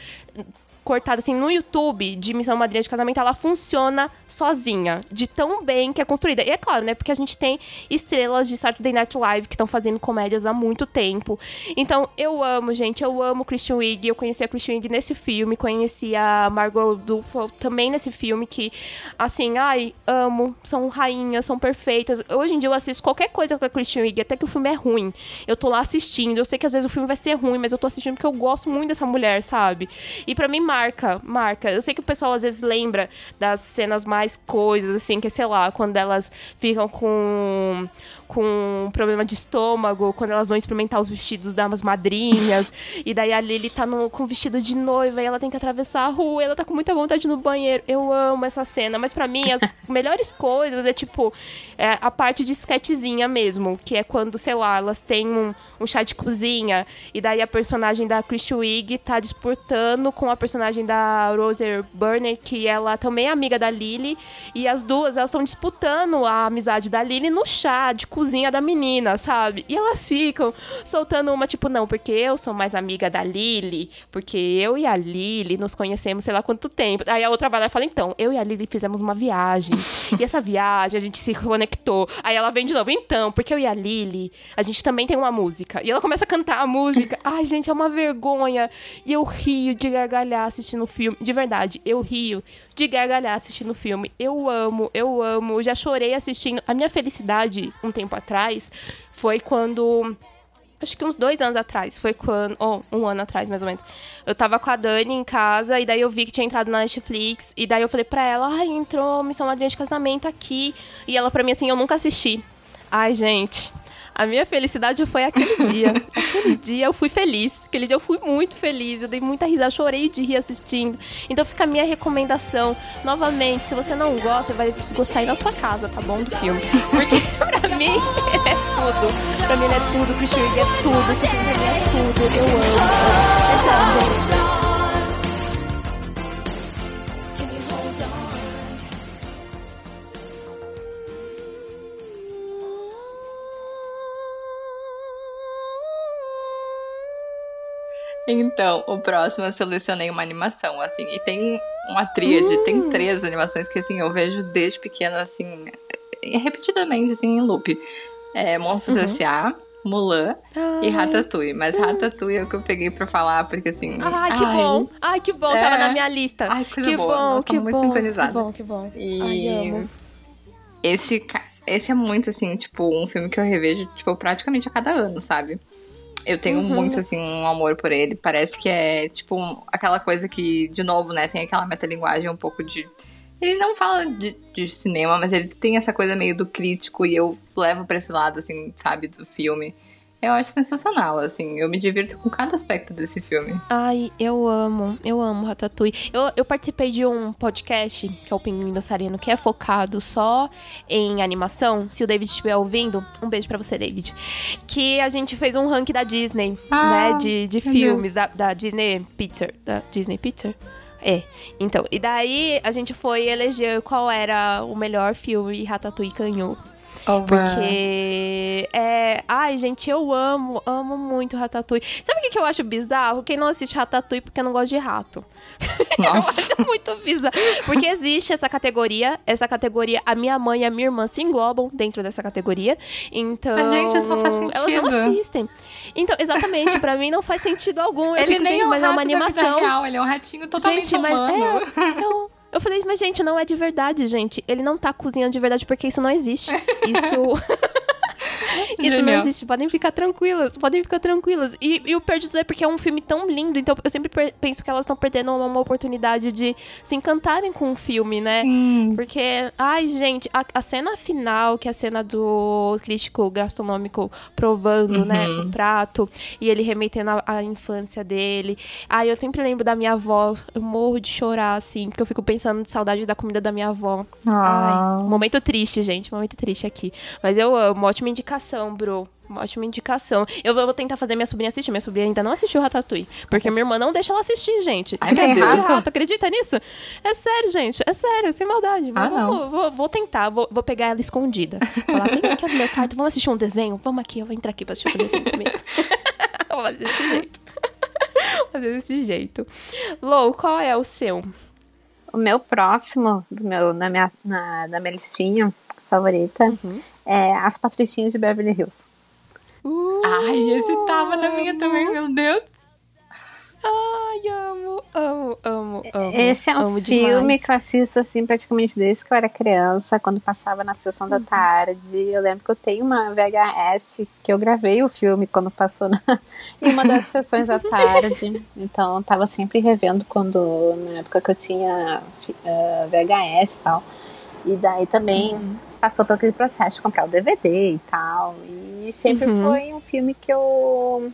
cortada assim no YouTube de Missão Madrinha de Casamento, ela funciona sozinha, de tão bem que é construída. E é claro, né? Porque a gente tem estrelas de Saturday Night Live que estão fazendo comédias há muito tempo. Então, eu amo, gente, eu amo Christian Wiig. Eu conheci a Christian Wiig nesse filme, conheci a Margot Duffel também nesse filme, que, assim, ai, amo. São rainhas, são perfeitas. Hoje em dia eu assisto qualquer coisa com a Christian Wiig, até que o filme é ruim. Eu tô lá assistindo. Eu sei que às vezes o filme vai ser ruim, mas eu tô assistindo porque eu gosto muito dessa mulher, sabe? E para mim, marca, marca. Eu sei que o pessoal às vezes lembra das cenas mais coisas, assim, que sei lá, quando elas ficam com com problema de estômago, quando elas vão experimentar os vestidos das madrinhas, e daí a Lily tá no, com vestido de noiva e ela tem que atravessar a rua, ela tá com muita vontade no banheiro. Eu amo essa cena, mas para mim as melhores coisas é tipo é, a parte de sketchzinha mesmo, que é quando, sei lá, elas têm um, um chá de cozinha, e daí a personagem da Christy Wig tá disputando com a personagem da Roser Burner, que ela também é amiga da Lily, e as duas elas estão disputando a amizade da Lily no chá de cozinha da menina, sabe? E elas ficam soltando uma, tipo, não, porque eu sou mais amiga da Lily, porque eu e a Lily nos conhecemos sei lá quanto tempo. Aí a outra vai lá e fala, então, eu e a Lily fizemos uma viagem. e essa viagem a gente se conectou. Aí ela vem de novo, então, porque eu e a Lily, a gente também tem uma música. E ela começa a cantar a música. Ai, gente, é uma vergonha. E eu rio de gargalhar assistindo o filme. De verdade, eu rio de gargalhar assistindo o filme. Eu amo, eu amo. Eu já chorei assistindo. A minha felicidade, um tempo atrás, foi quando acho que uns dois anos atrás, foi quando, ou oh, um ano atrás, mais ou menos. Eu tava com a Dani em casa, e daí eu vi que tinha entrado na Netflix, e daí eu falei pra ela, ai, entrou Missão Madrinha de Casamento aqui. E ela pra mim assim, eu nunca assisti. Ai, gente, a minha felicidade foi aquele dia. aquele dia eu fui feliz. Aquele dia eu fui muito feliz. Eu dei muita risada, chorei de rir assistindo. Então fica a minha recomendação. Novamente, se você não gosta, vai desgostar aí na sua casa, tá bom? Do filme. Porque pra mim, ele é tudo. Pra mim, ele é tudo. Christian é tudo. Esse filme pra mim é tudo. Eu amo. É sério, gente. Então, o próximo eu selecionei uma animação, assim, e tem uma tríade, uh. tem três animações que, assim, eu vejo desde pequena, assim, repetidamente, assim, em loop. É Monstros uhum. S.A., Mulan ai. e Ratatouille. Mas Ratatouille é o que eu peguei pra falar, porque assim. Ai, que ai, bom! Ai, que bom! É... Tava na minha lista. Ai, coisa que boa. bom, Nossa, que muito bom, sintonizada. Que bom, que bom. E ai, esse, esse é muito, assim, tipo, um filme que eu revejo, tipo, praticamente a cada ano, sabe? Eu tenho uhum. muito, assim, um amor por ele. Parece que é, tipo, aquela coisa que, de novo, né, tem aquela metalinguagem um pouco de. Ele não fala de, de cinema, mas ele tem essa coisa meio do crítico e eu levo pra esse lado, assim, sabe, do filme. Eu acho sensacional, assim. Eu me divirto com cada aspecto desse filme. Ai, eu amo. Eu amo Ratatouille. Eu, eu participei de um podcast, que é o Pinguim Dançarino, que é focado só em animação. Se o David estiver ouvindo, um beijo para você, David. Que a gente fez um ranking da Disney, ah, né? De, de filmes, da, da, Disney Picture. Da Disney Picture? É. Então, e daí a gente foi eleger qual era o melhor filme e Ratatouille ganhou. Oh, porque é. Ai, gente, eu amo, amo muito Ratatouille. Sabe o que, que eu acho bizarro? Quem não assiste Ratatouille porque não gosta de rato. Nossa. eu acho muito bizarro. Porque existe essa categoria, essa categoria, a minha mãe e a minha irmã se englobam dentro dessa categoria. Então. Mas, gente, isso não faz sentido. Elas não assistem. Então, exatamente, pra mim não faz sentido algum. Eu ele fico, nem gente, é um mas é uma animação. Real, ele é um ratinho totalmente gente, humano. Mas é, eu, eu falei, mas gente, não é de verdade, gente. Ele não tá cozinhando de verdade porque isso não existe. Isso. Isso não existe. Podem ficar tranquilas. Podem ficar tranquilas. E, e o Perdido é porque é um filme tão lindo. Então eu sempre penso que elas estão perdendo uma, uma, oportunidade de se encantarem com o filme, né? Sim. Porque, ai, gente, a, a, cena final, que é a cena do crítico gastronômico provando, né, uhum. né, o prato, e ele remetendo a, infância dele. Ai, eu sempre lembro da minha avó. Eu morro de chorar, assim, porque eu fico pensando de saudade da comida da minha avó. Ah. Ai, momento triste, gente. Momento triste aqui. Mas eu amo. Ótima indicação, bro. Uma ótima indicação. Eu vou tentar fazer minha sobrinha assistir. Minha sobrinha ainda não assistiu Ratatouille. Porque minha irmã não deixa ela assistir, gente. Ai, tem rato? rato? Acredita nisso? É sério, gente. É sério, sem maldade. Ah, vou, vou, vou, tentar. Vou, vou pegar ela escondida. Falar, vem aqui no meu quarto, vamos assistir um desenho? Vamos aqui, eu vou entrar aqui pra assistir um desenho comigo. vou fazer desse jeito. vou fazer desse jeito. Lou, qual é o seu? O meu próximo, do meu, na, minha, na, na minha listinha favorita, uhum. é As Patricinhas de Beverly Hills. Uh, Ai, esse tava na minha também, meu Deus. Ai, amo, amo, amo, amo. Esse é um amo filme demais. que eu assisto assim praticamente desde que eu era criança, quando passava na sessão Uhum. da tarde. Eu lembro que eu tenho uma VHS que eu gravei o filme quando passou na, em uma das sessões da tarde. Então eu tava sempre revendo quando na época que eu tinha eh, VHS e tal. E daí também Uhum. Passou por aquele processo de comprar o DVD e tal. E sempre Uhum. foi um filme que eu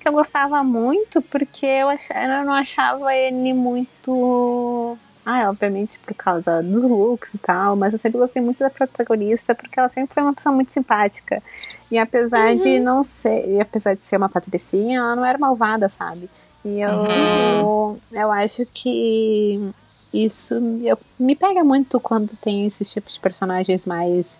que eu gostava muito porque eu, ach, eu não achava ele muito. Ah, obviamente por causa dos looks e tal, mas eu sempre gostei muito da protagonista porque ela sempre foi uma pessoa muito simpática. E apesar de não ser, e apesar de ser uma patricinha, ela não era malvada, sabe? E eu, Uhum. eu acho que isso eu, me pega muito quando tem esses tipos de personagens mais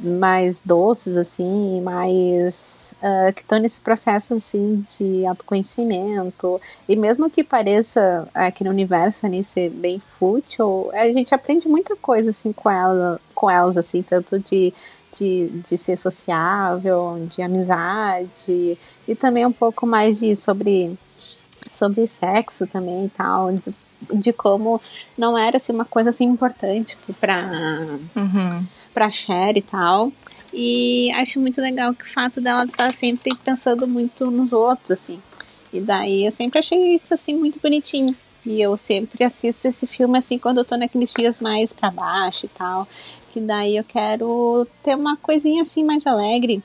mais doces assim mais ah, que estão nesse processo assim de autoconhecimento. E mesmo que pareça aqui no universo ali ser bem fútil a gente aprende muita coisa assim com ela com elas assim tanto de de, de ser sociável de amizade e também um pouco mais de sobre sobre sexo também e tal de, como não era assim, uma coisa assim importante para Uhum. pra Cher e tal. E acho muito legal que o fato dela estar sempre pensando muito nos outros, assim. E daí eu sempre achei isso assim muito bonitinho. E eu sempre assisto esse filme assim quando eu tô naqueles dias mais pra baixo e tal. Que daí eu quero ter uma coisinha assim mais alegre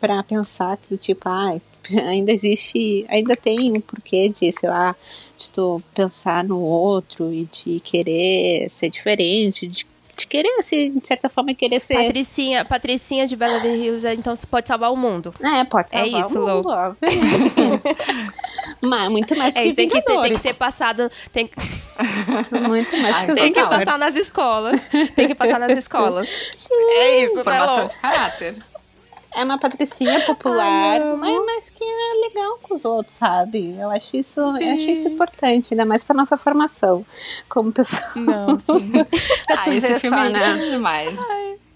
pra pensar que do tipo, ai, ainda existe, ainda tem um porquê de, sei lá, de tu pensar no outro e de querer ser diferente, de, de querer, assim, de certa forma, querer ser. Patricinha, Patricinha de Beverly Hills, então você pode salvar o mundo. É, pode É salvar isso, o mundo, obviamente. Mas muito mais É, que isso tem que, ter, tem que ser passado. Tem, Muito mais Ai, que tem que passar nas escolas. Tem que passar nas escolas. Sim, É isso, tá Formação bom. de caráter. É uma patricinha popular, Ai, mas, mas que é legal com os outros, sabe? Eu acho isso, eu acho isso importante, ainda mais pra nossa formação como pessoa. Não, sim. Ah, esse filme só, é né? lindo demais.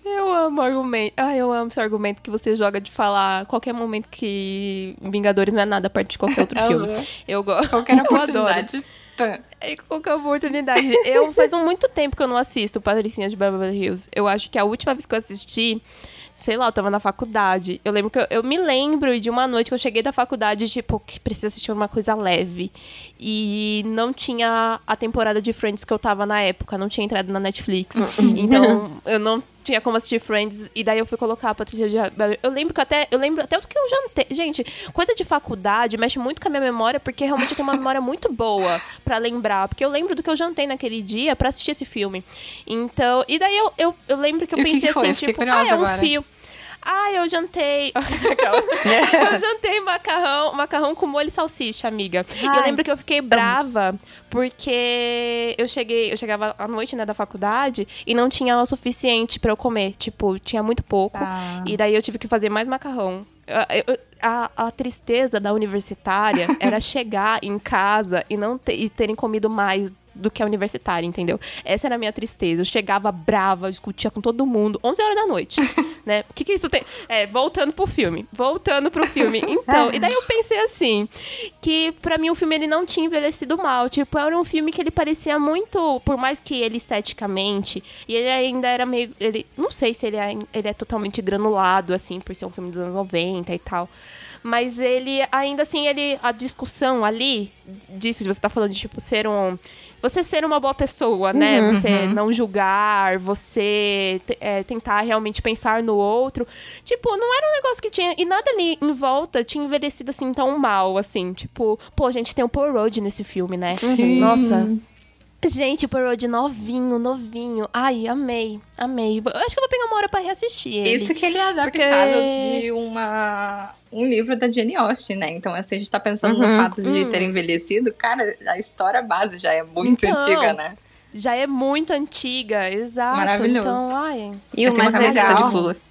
Eu amo o argumento. Ai, eu amo esse argumento que você joga de falar qualquer momento que Vingadores não é nada perto de qualquer outro filme. Eu gosto. Qualquer eu adoro. oportunidade. Pã. É, qualquer oportunidade. Eu faz muito tempo que eu não assisto Patricinha de Beverly Hills. Eu acho que a última vez que eu assisti, sei lá, eu tava na faculdade. Eu lembro que eu, eu me lembro de uma noite que eu cheguei da faculdade, tipo, que precisa assistir uma coisa leve. E não tinha a temporada de Friends que eu tava na época, não tinha entrado na Netflix. Então, eu não tinha como assistir Friends e daí eu fui colocar a Patrícia de Beverly. Eu lembro que até eu lembro até do que eu jantei. Gente, coisa de faculdade mexe muito com a minha memória porque realmente eu tenho uma memória muito boa pra lembrar, porque eu lembro do que eu jantei naquele dia pra assistir esse filme. Então, e daí eu, eu, eu lembro que eu E pensei que assim, tipo, ah, é um filme. Ah, eu jantei. eu jantei macarrão, macarrão com molho e salsicha, amiga. E eu Ai. lembro que eu fiquei brava porque eu cheguei, eu chegava à noite, né, da faculdade e não tinha o suficiente pra eu comer. Tipo, tinha muito pouco. Tá. E daí eu tive que fazer mais macarrão. Eu- eu- A, a tristeza da universitária era chegar em casa e não ter, e terem comido mais do que a universitária, entendeu? Essa era a minha tristeza. Eu chegava brava, discutia com todo mundo, 11 horas da noite, né? O que que isso tem? É, voltando pro filme. Voltando pro filme. Então, e daí eu pensei assim, que pra mim o filme ele não tinha envelhecido mal. Tipo, era um filme que ele parecia muito, por mais que ele esteticamente, e ele ainda era meio, ele, não sei se ele é, ele é totalmente granulado assim, por ser um filme dos anos 90 e tal. Mas ele, ainda assim, ele a discussão ali disso de você tá falando de tipo ser um você ser uma boa pessoa, né? Uhum. Você não julgar, você é, tentar realmente pensar no outro. Tipo, não era um negócio que tinha. E nada ali em volta tinha envelhecido assim tão mal, assim. Tipo, pô, a gente tem o Paul Rudd nesse filme, né? Sim. Nossa. Gente, Rudd novinho, novinho. Ai, amei, amei. Eu acho que eu vou pegar uma hora pra reassistir ele. Isso que ele é adaptado de uma, um livro da Jane Austen, né? Então, assim, a gente tá pensando no Uhum. fato de Hum. ter envelhecido, cara, a história base já é muito Então, antiga, né? Já é muito antiga, exato. Maravilhoso. Então, ai. E Eu o tenho uma mais camiseta legal, de Clueless.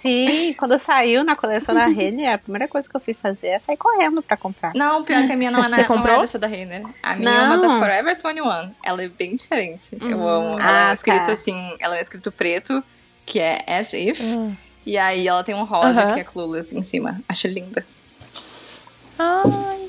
Sim, quando saiu na coleção da Renner, a primeira coisa que eu fui fazer é sair correndo pra comprar. Não, pior que a minha não é, Você não é dessa da Renner. A minha é uma da Não. Forever 21. Ela é bem diferente. Eu Hum. amo. Ela Ah, é escrito tá. assim, ela é escrito preto, que é as if. Hum. E aí ela tem um rosa que é Clueless em cima. Acho linda. Ai.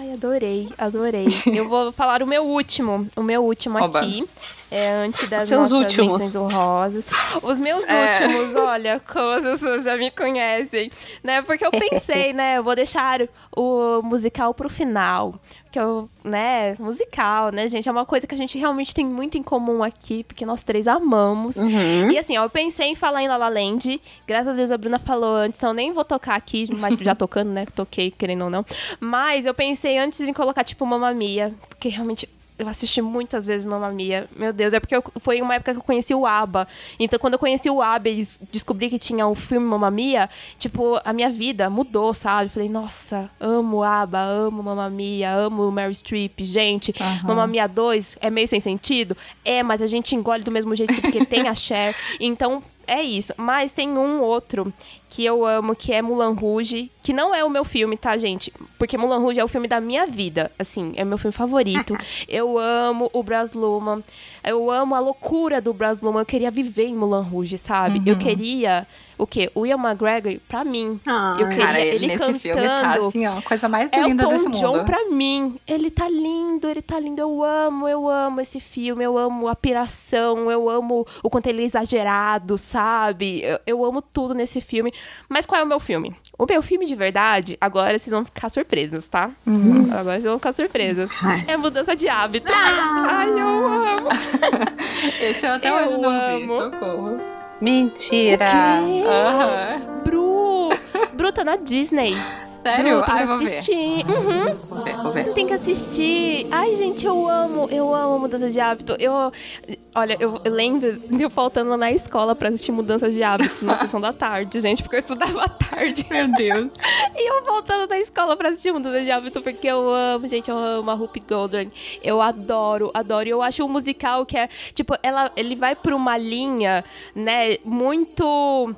Ai, adorei, adorei. Eu vou falar o meu último, o meu último Oba. aqui. É antes das Seus nossas últimos. honrosas. Os meus é. últimos, olha, como as pessoas já me conhecem, né? Porque eu pensei, né, eu vou deixar o musical pro final que é o, né, musical, né, gente? É uma coisa que a gente realmente tem muito em comum aqui, porque nós três amamos. Uhum. E assim, ó, eu pensei em falar em La La Land. Graças a Deus a Bruna falou antes, eu nem vou tocar aqui, mas já tocando, né? Toquei, querendo ou não. Mas eu pensei antes em colocar, tipo, Mamma Mia, porque realmente eu assisti muitas vezes Mamma Mia. Meu Deus, é porque eu, foi uma época que eu conheci o ABBA. Então, quando eu conheci o ABBA e descobri que tinha o filme Mamma Mia, tipo, a minha vida mudou, sabe? Falei, nossa, amo ABBA, amo Mamma Mia, amo Mary Streep. Gente, uhum. Mamma Mia 2 é meio sem sentido? É, mas a gente engole do mesmo jeito porque tem a Cher. Então, é isso. Mas tem um outro que eu amo, que é Mulan Rouge, que não é o meu filme, tá, gente? Porque Mulan Rouge é o filme da minha vida, assim, é meu filme favorito. eu amo o Bras Luhrmann, eu amo a loucura do Bras Luhrmann, eu queria viver em Mulan Rouge, sabe? Uhum. Eu queria o quê? O Ian McGregor, pra mim. Ah, eu queria cara, ele, ele nesse cantando. filme tá assim, ó, coisa mais linda é o Tom desse mundo. John pra mim. Ele tá lindo, ele tá lindo. Eu amo, eu amo esse filme, eu amo a piração, eu amo o quanto ele é exagerado, sabe? Eu, eu amo tudo nesse filme. Mas qual é o meu filme? O meu filme de verdade, agora vocês vão ficar surpresos, tá? Uhum. Agora vocês vão ficar surpresos. Ai. É mudança de hábito. Ah. Ai, eu amo. Esse eu até eu hoje não vi, socorro. Mentira! Uhum. Bru! Bru tá na Disney. Sério? Ai, vou assistir. ver. Uhum. Vou ver, vou ver. Tem que assistir. Ai, gente, eu amo, eu amo mudança de hábito. Eu, olha, eu, eu lembro de eu faltando na escola pra assistir mudança de hábito na sessão da tarde, gente, porque eu estudava à tarde. Meu Deus. e eu voltando na escola pra assistir mudança de hábito, porque eu amo, gente, eu amo a Rupi Golden. Eu adoro, adoro. E eu acho um musical que é, tipo, ela, ele vai pra uma linha, né, muito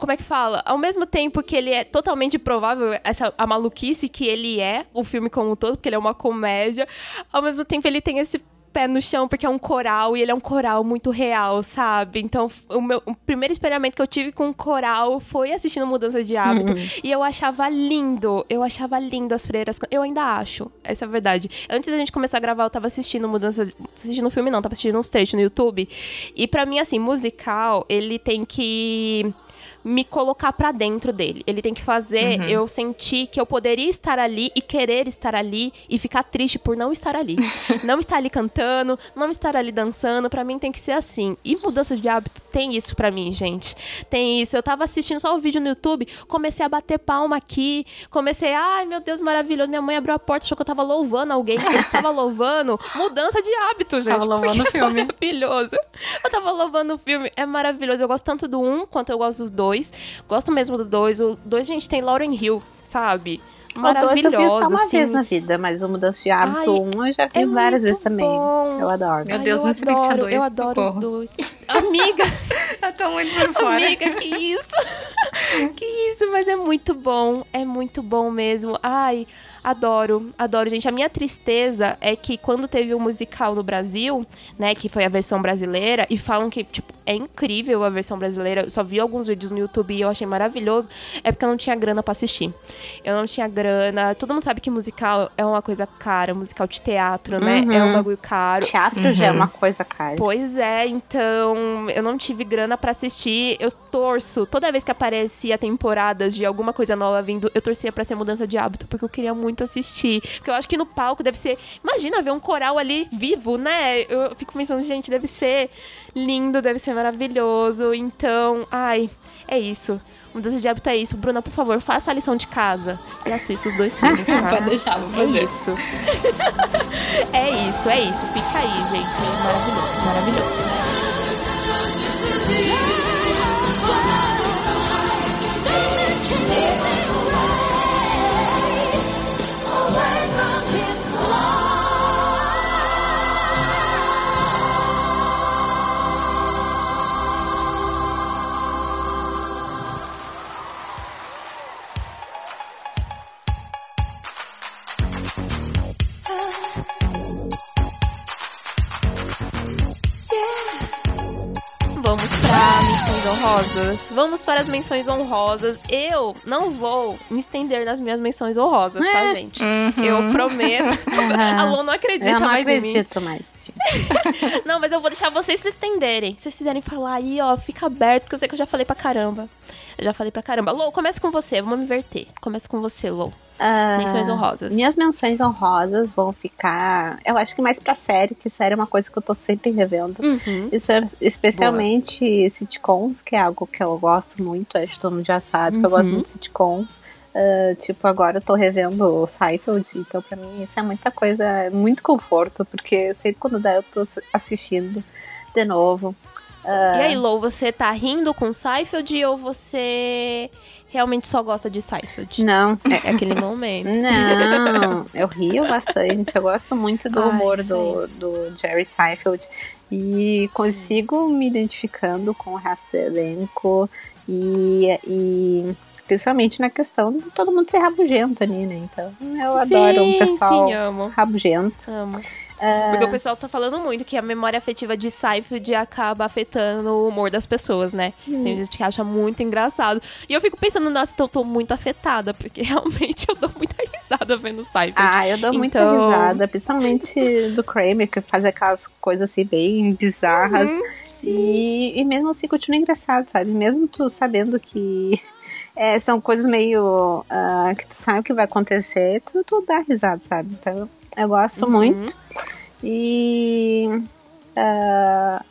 como é que fala? Ao mesmo tempo que ele é totalmente provável, essa, a maluquice que ele é, o filme como um todo, porque ele é uma comédia, ao mesmo tempo ele tem esse pé no chão porque é um coral e ele é um coral muito real, sabe? Então, o meu o primeiro experimento que eu tive com coral foi assistindo Mudança de Hábito. Uhum. E eu achava lindo, eu achava lindo as freiras. Eu ainda acho, essa é a verdade. Antes da gente começar a gravar, eu tava assistindo Mudança. Assistindo o filme, não, tava assistindo uns trechos no YouTube. E para mim, assim, musical, ele tem que me colocar para dentro dele. Ele tem que fazer uhum. eu sentir que eu poderia estar ali e querer estar ali e ficar triste por não estar ali. não estar ali cantando, não estar ali dançando, para mim tem que ser assim. E mudança de hábito tem isso para mim, gente. Tem isso. Eu tava assistindo só o vídeo no YouTube, comecei a bater palma aqui, comecei, ai meu Deus, maravilhoso. Minha mãe abriu a porta, achou que eu tava louvando alguém. Eu estava louvando mudança de hábito, gente. Tava louvando o filme. É maravilhoso. Eu tava louvando o filme, é maravilhoso. Eu gosto tanto do um quanto eu gosto dos dois. 2. Gosto mesmo do 2. O 2, gente, tem Lauren Hill, sabe? Maravilhosa. O 2 eu vi só uma assim. vez na vida, mas o Mudança de Hábito 1 um eu já vi é várias vezes também. Bom. Eu adoro. Meu Deus, Ai, eu adoro, eu adoro os dois. Amiga! eu tô muito por fora. Amiga, que isso? que isso, mas é muito bom. É muito bom mesmo. Ai, Adoro, adoro, gente. A minha tristeza é que quando teve o um musical no Brasil, né, que foi a versão brasileira, e falam que, tipo, é incrível a versão brasileira. Eu só vi alguns vídeos no YouTube e eu achei maravilhoso. É porque eu não tinha grana para assistir. Eu não tinha grana. Todo mundo sabe que musical é uma coisa cara, musical de teatro, né? Uhum. É um bagulho caro. Teatro uhum. já é uhum. uma coisa cara. Pois é, então eu não tive grana para assistir. Eu torço. Toda vez que aparecia temporadas de alguma coisa nova vindo, eu torcia para ser mudança de hábito, porque eu queria muito muito assistir. Porque eu acho que no palco deve ser. Imagina ver um coral ali vivo, né? Eu fico pensando, gente, deve ser lindo, deve ser maravilhoso. Então, ai, é isso. Mudança de hábito é isso. Bruna, por favor, faça a lição de casa e assista os dois filmes, tá? Pode deixar, vou fazer. É isso. é isso, é isso. Fica aí, gente. É maravilhoso, maravilhoso. Honrosas? Vamos para as menções honrosas. Eu não vou me estender nas minhas menções honrosas, tá, é. gente? Uhum. Eu prometo. A Lu não acredita eu não mais acredito em mim. mais. não, mas eu vou deixar vocês se estenderem. Se vocês quiserem falar aí, ó, fica aberto, porque eu sei que eu já falei pra caramba. Eu já falei pra caramba. Lou, começa com você, vamos me inverter. Começa com você, Lou. Uh, menções honrosas. Minhas menções honrosas vão ficar. Eu acho que mais pra série, que série é uma coisa que eu tô sempre revendo. Uhum. especialmente Boa. sitcoms, que é algo que eu gosto muito. Acho que todo mundo já sabe uhum. que eu gosto uhum. muito de sitcoms. Uh, tipo, agora eu tô revendo o Seinfeld, então pra mim isso é muita coisa, é muito conforto, porque sempre quando dá eu tô assistindo de novo. Uh... E aí, Lou, você tá rindo com Seinfeld ou você realmente só gosta de Seinfeld? Não. É, é aquele momento. Não, eu rio bastante. Eu gosto muito do humor do, do Jerry Seinfeld. E consigo me identificando com o resto do elenco. E, e principalmente na questão de todo mundo ser rabugento ali, né? Então eu adoro sim, um pessoal sim, amo. rabugento. Amo. Porque o é. pessoal tá falando muito que a memória afetiva de Seinfeld acaba afetando o humor das pessoas, né? Hum. Tem gente que acha muito engraçado. E eu fico pensando, nossa, então eu tô muito afetada, porque realmente eu dou muita risada vendo Seinfeld. Ah, eu dou então... muita risada, principalmente do Kramer, que faz aquelas coisas assim bem bizarras. Uhum, e, e mesmo assim continua engraçado, sabe? Mesmo tu sabendo que é, são coisas meio uh, que tu sabe o que vai acontecer, tu, tu dá risada, sabe? Então eu gosto uhum. muito. E uh,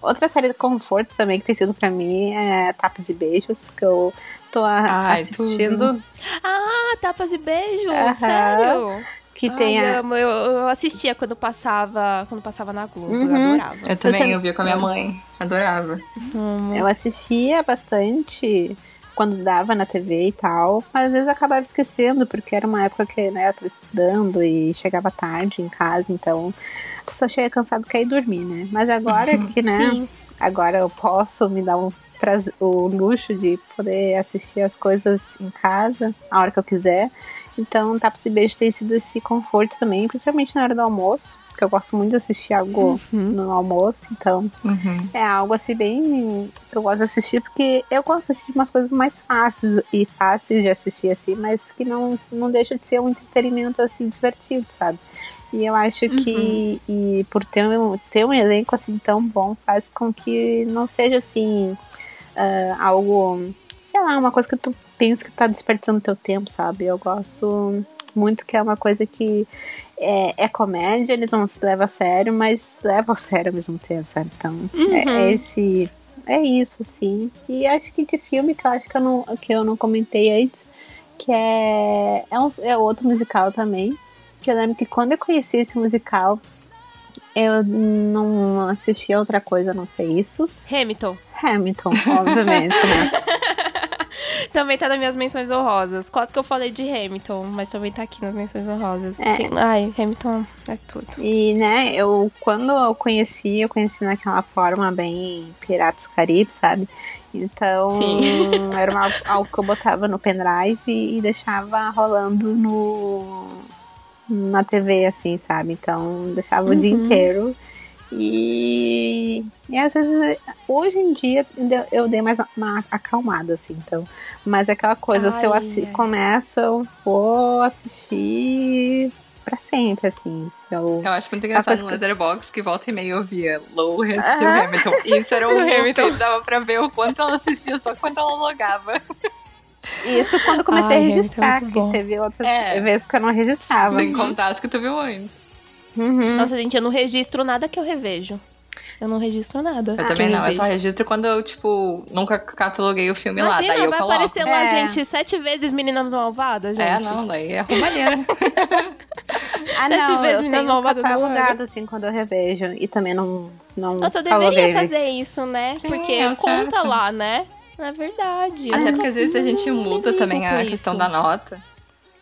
outra série de conforto também que tem sido pra mim é Tapas e Beijos, que eu tô Ai, assistindo. Tudo. Ah, Tapas e Beijos? Uhum. Sério? Que Ai, tem a... eu, eu, assistia quando passava, quando passava na Globo, uhum. eu adorava. Eu também, eu, eu via com a minha mãe, adorava. Uhum. Eu assistia bastante quando dava na TV e tal, mas às vezes acabava esquecendo, porque era uma época que né, eu tava estudando e chegava tarde em casa, então a pessoa chega cansada quer ir dormir, né? Mas agora que, né, Sim. agora eu posso me dar um prazer, o luxo de poder assistir as coisas em casa, a hora que eu quiser. Então, Taps e Beijo tem sido esse conforto também, principalmente na hora do almoço porque eu gosto muito de assistir algo uhum. no almoço, então uhum. é algo assim bem que eu gosto de assistir, porque eu gosto de assistir umas coisas mais fáceis e fáceis de assistir assim, mas que não, não deixa de ser um entretenimento assim divertido, sabe? E eu acho que uhum. e por ter um, ter um elenco assim tão bom faz com que não seja assim uh, algo, sei lá, uma coisa que tu pensa que tá desperdiçando teu tempo, sabe? Eu gosto muito que é uma coisa que é, é, comédia, eles não se levam a sério, mas levam a sério ao mesmo tempo, sabe? Então, é, uhum. é, esse. É isso, assim. E acho que de filme que eu acho que eu não, que eu não comentei antes, que é. É, um, é outro musical também. Que eu lembro que quando eu conheci esse musical, eu não assisti a outra coisa, a não sei isso. Hamilton. Hamilton, obviamente, né? também tá nas minhas menções honrosas. Quase que eu falei de Hamilton, mas também tá aqui nas menções honrosas. É. Tem... Ai, Hamilton é tudo. E, né, eu quando eu conheci, eu conheci naquela forma bem Piratas Caribe, sabe? Então, Sim. era uma, algo que eu botava no pendrive e deixava rolando no na TV, assim, sabe? Então, deixava uhum. o dia uhum. inteiro e, e às vezes, hoje em dia, eu dei mais uma acalmada, assim, então. Mas é aquela coisa, Ai, se eu assi- começo, eu vou assistir pra sempre, assim. Eu, eu acho muito engraçado no Letterboxd que volta e meia eu via Low assistiu ah. Hamilton. Isso era o Hamilton. Dava pra ver o quanto ela assistia só quando ela logava. Isso quando comecei Ai, a registrar, que teve outras é. vezes que eu não registrava. Sem contar as que tu viu antes. Uhum. Nossa, gente, eu não registro nada que eu revejo. Eu não registro nada. Eu também não, eu só registro quando eu, tipo, nunca cataloguei o filme Imagina, lá, daí eu vai coloco. aparecer lá, é. gente, sete vezes Meninas Malvadas, é, gente. É, não, daí é roubalheira. ah, não, sete vezes Meninas Malvadas catalogado, assim, quando eu revejo. E também não, não Nossa, eu deveria fazer isso, né? Sim, porque é conta lá, né? É verdade. Até porque às vezes a gente muda também a questão da nota.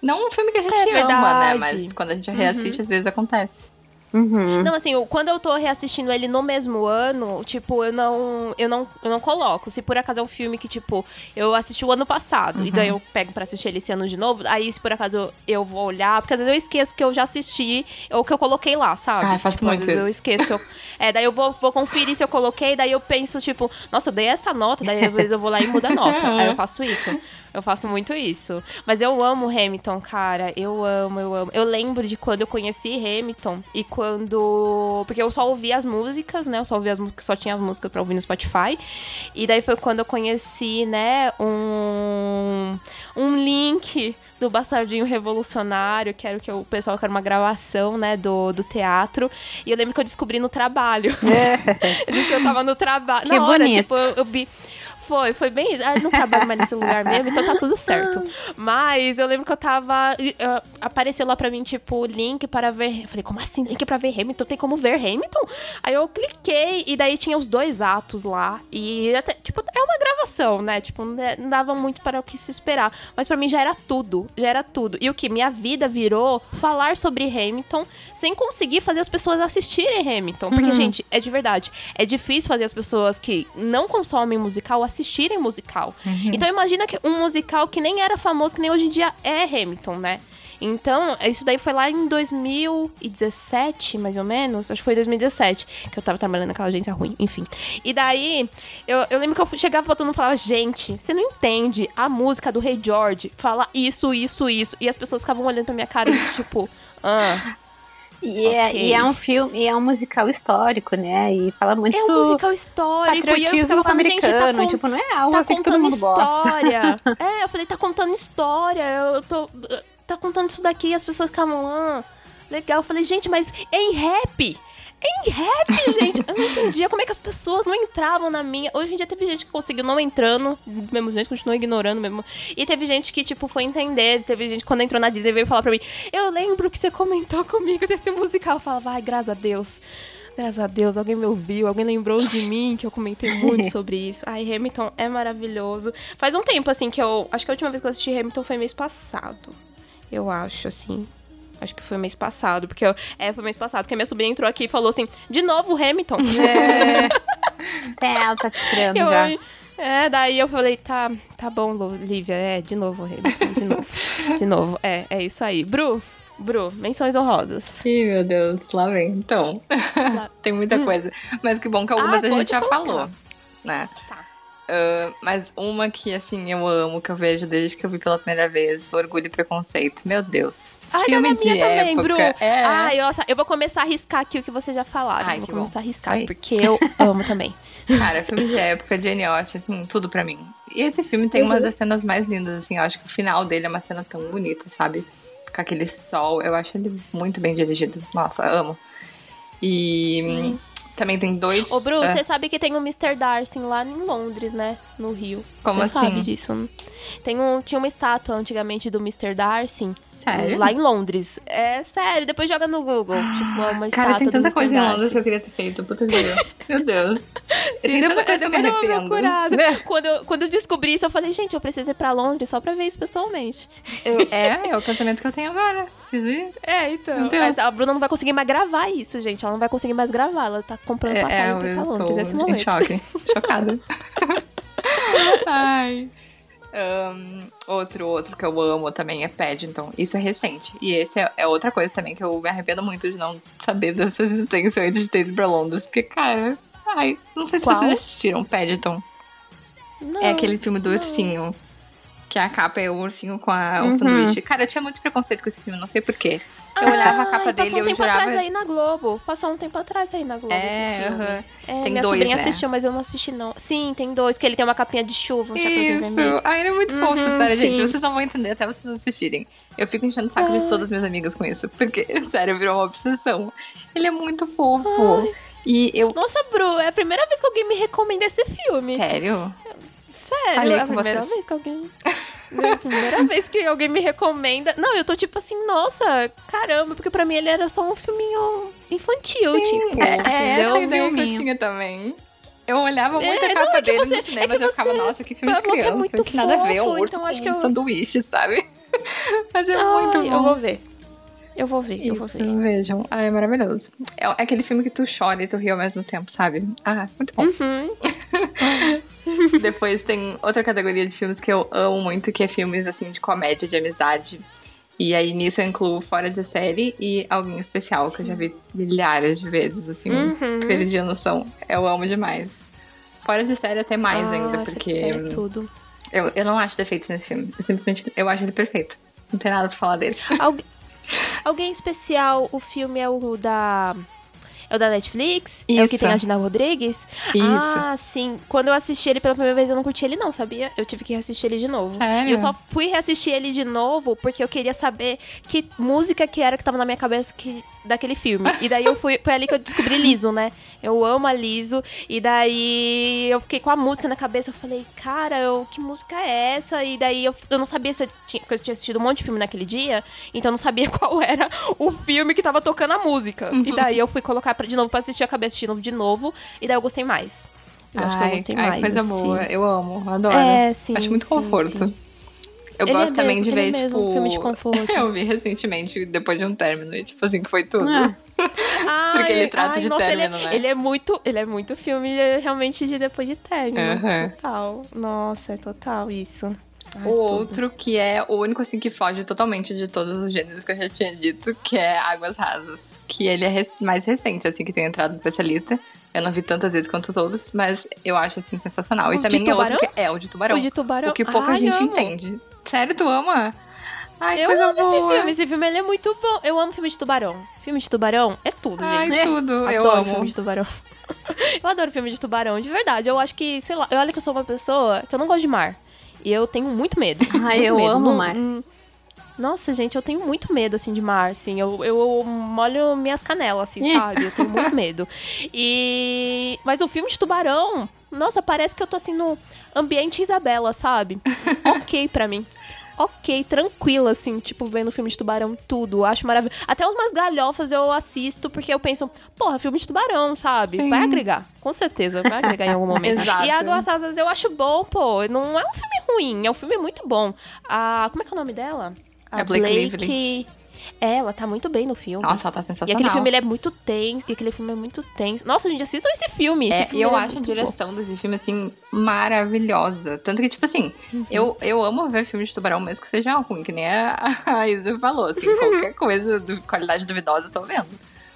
Não um filme que a gente é ama, né? Mas quando a gente reassiste, uhum. às vezes acontece. Uhum. Não, assim, quando eu tô reassistindo ele no mesmo ano, tipo, eu não, eu não, eu não coloco. Se por acaso é um filme que, tipo, eu assisti o ano passado, uhum. e daí eu pego pra assistir ele esse ano de novo, aí se por acaso eu, eu vou olhar, porque às vezes eu esqueço que eu já assisti ou que eu coloquei lá, sabe? Ah, faço tipo, muito às vezes isso. eu esqueço que eu... É, daí eu vou, vou conferir se eu coloquei, daí eu penso, tipo, nossa, eu dei essa nota, daí às vezes eu vou lá e mudo a nota. aí eu faço isso. Eu faço muito isso. Mas eu amo Hamilton, cara. Eu amo, eu amo. Eu lembro de quando eu conheci Hamilton e quando. Porque eu só ouvia as músicas, né? Eu só ouvia as músicas, só tinha as músicas pra ouvir no Spotify. E daí foi quando eu conheci, né, um. Um link do Bastardinho Revolucionário, que era o que o pessoal quer uma gravação, né, do, do teatro. E eu lembro que eu descobri no trabalho. É. eu disse que eu tava no trabalho. Na hora, bonito. tipo, eu, eu vi. Foi, foi bem. Ah, não trabalho mais nesse lugar mesmo, então tá tudo certo. Mas eu lembro que eu tava. Uh, apareceu lá pra mim, tipo, link para ver. Eu falei, como assim? Link pra ver Hamilton? Tem como ver Hamilton? Aí eu cliquei e daí tinha os dois atos lá. E até, tipo, é uma gravação, né? Tipo, não dava muito para o que se esperar. Mas para mim já era tudo. Já era tudo. E o que? Minha vida virou falar sobre Hamilton sem conseguir fazer as pessoas assistirem Hamilton. Porque, uhum. gente, é de verdade. É difícil fazer as pessoas que não consomem musical assistirem assistirem musical. Uhum. Então imagina que um musical que nem era famoso, que nem hoje em dia é Hamilton, né? Então, isso daí foi lá em 2017, mais ou menos. Acho que foi 2017, que eu tava trabalhando naquela agência ruim, enfim. E daí, eu, eu lembro que eu chegava pra todo mundo e falava, gente, você não entende a música do Rei George fala isso, isso, isso. E as pessoas ficavam olhando pra minha cara, tipo, ah. E, okay. é, e é um filme, e é um musical histórico, né? E fala muito É um musical histórico. Patriotismo e eu falando, americano, gente, tá com, tipo, não é algo tá assim que todo mundo história. gosta. é, eu falei, tá contando história. Eu tô. Tá contando isso daqui e as pessoas ficavam, ah, legal. Eu falei, gente, mas é em rap. Em rap, gente! Eu não entendia como é que as pessoas não entravam na minha. Hoje em dia teve gente que conseguiu não entrando, mesmo gente continuou ignorando mesmo. E teve gente que, tipo, foi entender. Teve gente que quando entrou na Disney veio falar pra mim: Eu lembro que você comentou comigo desse musical. Eu falava, ai, graças a Deus. Graças a Deus, alguém me ouviu, alguém lembrou de mim, que eu comentei muito sobre isso. Ai, Hamilton é maravilhoso. Faz um tempo, assim, que eu. Acho que a última vez que eu assisti Hamilton foi mês passado. Eu acho, assim. Acho que foi mês passado, porque eu, é, foi mês passado, porque a minha sobrinha entrou aqui e falou assim: de novo Hamilton. É. é ela tá tirando eu, já. É, daí eu falei, tá, tá bom, Lívia, é, de novo Hamilton, de novo. de novo, é, é isso aí. Bru, Bru, menções honrosas. Ih, meu Deus, lá vem. Então, lá. tem muita hum. coisa. Mas que bom que algumas ah, a gente já colocar. falou, né? Tá. Uh, mas uma que, assim, eu amo, que eu vejo desde que eu vi pela primeira vez, Orgulho e Preconceito. Meu Deus. Ai, filme de época. Também, Bru. É. Ai, nossa, eu vou começar a riscar aqui o que vocês já falaram. Ai, eu vou começar a riscar, porque eu amo também. Cara, filme de época, Jane Austen, assim, tudo pra mim. E esse filme tem uhum. uma das cenas mais lindas, assim, eu acho que o final dele é uma cena tão bonita, sabe? Com aquele sol, eu acho ele muito bem dirigido. Nossa, amo. E... Sim. Também tem dois. Ô, Bru, é. você sabe que tem o Mr. Darcy lá em Londres, né? No Rio. Como você assim? sabe disso? Tem um, tinha uma estátua antigamente do Mr. Darcy. Sério? Lá em Londres. É sério, depois joga no Google. Ah, tipo, é uma Cara, tem tanta coisa Darcy. em Londres que eu queria ter feito. Puta que Meu Deus. Sim, tem tanta coisa que eu me arrependo. quando, eu, quando eu descobri isso, eu falei, gente, eu preciso ir pra Londres só pra ver isso pessoalmente. Eu, é, é o pensamento que eu tenho agora. Preciso ir. É, então. Mas a Bruna não vai conseguir mais gravar isso, gente. Ela não vai conseguir mais gravar. Ela tá comprando é, passagem é, pra Londres nesse momento. em choque. Chocada. Ai. Um, outro, outro que eu amo também é Paddington. Isso é recente. E esse é, é, outra coisa também que eu me arrependo muito de não saber dessa existência antes de ter ido pra Londres. Porque, cara, ai, não sei se Qual? vocês assistiram Paddington. Não, é aquele filme do não. ursinho. Que a capa é o ursinho com a, o Uhum. sanduíche. Cara, eu tinha muito preconceito com esse filme, não sei porquê. Eu olhava a capa Ai, dele passou e um eu tempo jurava. atrás aí na Globo. Passou um tempo atrás aí na Globo. É, esse filme. aham. É, Tem minha dois, sobrinha né? assistiu, mas eu não assisti, não. Sim, tem dois, que ele tem uma capinha de chuva, um Isso! vermelho. Ai, ele é muito fofo, Uhum, sério, gente. sim. Vocês não vão entender até vocês assistirem. Eu fico enchendo o saco de todas as minhas amigas com isso. Porque, sério, virou uma obsessão. Ele é muito fofo. E eu. Nossa, Bru, é a primeira vez que alguém me recomenda esse filme. Sério? Sério, Falei é a com primeira vocês. vez que alguém. É a primeira vez que alguém me recomenda. Não, eu tô tipo assim, nossa, caramba, porque pra mim ele era só um filminho infantil, tipo. é, é essa a ideia que eu filminho. tinha também. Eu olhava muito É, a não, capa é que dele você- no cinema, é mas eu ficava, nossa, que filme de é criança. muito que nada a ver, é um fofo, urso então com acho que um eu- sanduíche, sabe? mas é Ai, muito bom. Eu vou ver. Eu vou ver, Isso, eu vou ver. Vejam. Ah, é maravilhoso. É, é, aquele filme que tu chora e tu ri ao mesmo tempo, sabe? Ah, muito bom. Uhum. Depois tem outra categoria de filmes que eu amo muito, que é filmes assim de comédia, de amizade. E aí nisso eu incluo fora de série e alguém especial, que eu já vi milhares de vezes, assim, Uhum. perdi a noção. Eu amo demais. Fora de série até mais Ah, ainda, porque é tudo. eu, eu não acho defeitos nesse filme. Eu simplesmente eu acho ele perfeito. Não tem nada pra falar dele. Algu- Alguém especial, o filme é o da. É o da Netflix? É o que Isso. tem a Gina Rodrigues? Isso. Ah, sim. Quando eu assisti ele pela primeira vez, eu não curti ele, não, sabia? Eu tive que reassistir ele de novo. Sério? E eu só fui reassistir ele de novo porque eu queria saber que música que era que tava na minha cabeça que, daquele filme. E daí eu fui. Foi ali que eu descobri Liso, né? Eu amo a Liso. E daí eu fiquei com a música na cabeça. Eu falei, cara, eu, que música é essa? E daí eu, eu não sabia se eu tinha. Porque eu tinha assistido um monte de filme naquele dia. Então eu não sabia qual era o filme que tava tocando a música. E daí eu fui colocar pra, de novo pra assistir, acabei assistindo de novo. E daí eu gostei mais. Eu acho que eu Ai, gostei ai, mais. coisa assim. boa. Eu amo, adoro. É, sim. Acho muito sim, conforto. sim. Eu Ele é gosto também mesmo, de é ver, mesmo tipo. um filme de conforto. eu vi recentemente, depois de um término, e tipo assim, que foi tudo. Ah. Ai, Porque ele trata ai, de nossa, término, ele é, né? Ele é muito, ele é muito filme é, realmente de depois de término. Aham. Total. Nossa, é total isso. Ai, o tudo. outro que é o único assim que foge totalmente de todos os gêneros que eu já tinha dito, que é Águas Rasas. Que ele é mais recente, assim, que tem entrado nessa lista. Eu não vi tantas vezes quanto os outros, mas eu acho assim sensacional. O e também é outro que é o de tubarão. O de tubarão. O que pouca Ai, gente entende. Sério, tu ama? Ai, Eu coisa amo esse boa. filme. Esse filme ele é muito bom. Eu amo filme de tubarão. Filme de tubarão é tudo, Ai, gente. tudo. Eu adoro amo. filme de tubarão. eu adoro filme de tubarão, de verdade. Eu acho que, sei lá, olha que eu sou uma pessoa que eu não gosto de mar. E eu tenho muito medo. Ai, muito eu medo. amo Não- mar. hum, Nossa, gente, eu tenho muito medo, assim, de mar, assim. Eu, eu molho minhas canelas, assim, sabe? Eu tenho muito medo. E... Mas o filme de tubarão, nossa, parece que eu tô, assim, no ambiente Isabela, sabe? ok pra mim. Ok, tranquila, assim, tipo, vendo o filme de tubarão, tudo. Acho maravilhoso. Até umas galhofas eu assisto, porque eu penso, porra, filme de tubarão, sabe? Sim. Vai agregar. Com certeza, vai agregar em algum momento. Exato. E Águas Rasas eu acho bom, pô. Não é um filme ruim, é um filme muito bom. A. Como é que é o nome dela? A É Blake Lively. É, ela tá muito bem no filme. Nossa, ela tá e sensacional. aquele filme é muito tenso. E aquele filme é muito tenso. Nossa, gente, assistam esse filme. Esse É, filme e eu é acho a direção desse filme, assim, maravilhosa. Tanto que, tipo assim, Uhum. eu, eu amo ver filme de tubarão, mesmo que seja ruim, que nem a, a Isa falou. Assim, qualquer coisa de qualidade duvidosa eu tô vendo.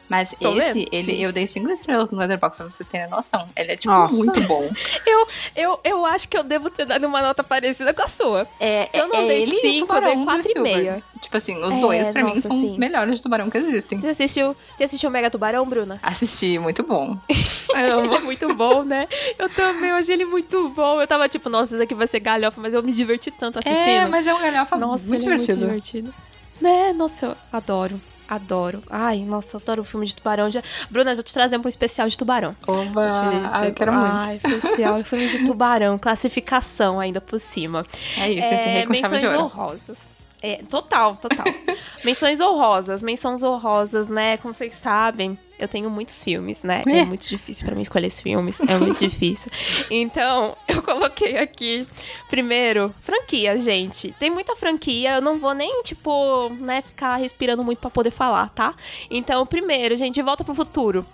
Mas Tô esse, vendo, ele, sim. eu dei cinco estrelas no Letterboxd pra vocês terem noção. Ele é, tipo, Nossa. muito bom. Eu, eu, eu acho que eu devo ter dado uma nota parecida com a sua. É, Se eu não é dei ele cinco, eu dei quatro e meia. Tipo assim, os É, dois, pra mim, nossa, são os sim. melhores de tubarão que existem. Você assistiu, você assistiu Mega Tubarão, Bruna? Assisti, muito bom. Amo. é muito bom, né? Eu também, eu achei ele muito bom. Eu tava tipo, nossa, isso aqui vai ser galhofa, mas eu me diverti tanto assistindo. É, mas é um galhofa Nossa, muito divertido. é muito divertido. Né? Nossa, eu adoro. Adoro. Ai, nossa, eu adoro o filme de tubarão. Já... Bruna, vou te trazer um especial de tubarão. Oba! Ai, quero muito. Ai, especial filme de tubarão. Classificação ainda por cima. É isso, esse rei com chave menções de ouro. honrosas. É, total, total. menções honrosas, menções honrosas, né? Como vocês sabem, eu tenho muitos filmes, né? É, É. muito difícil pra mim escolher esses filmes, é muito difícil. Então, eu coloquei aqui, primeiro, franquia, gente. Tem muita franquia, eu não vou nem, tipo, né, ficar respirando muito pra poder falar, tá? Então, primeiro, gente, De Volta pro Futuro.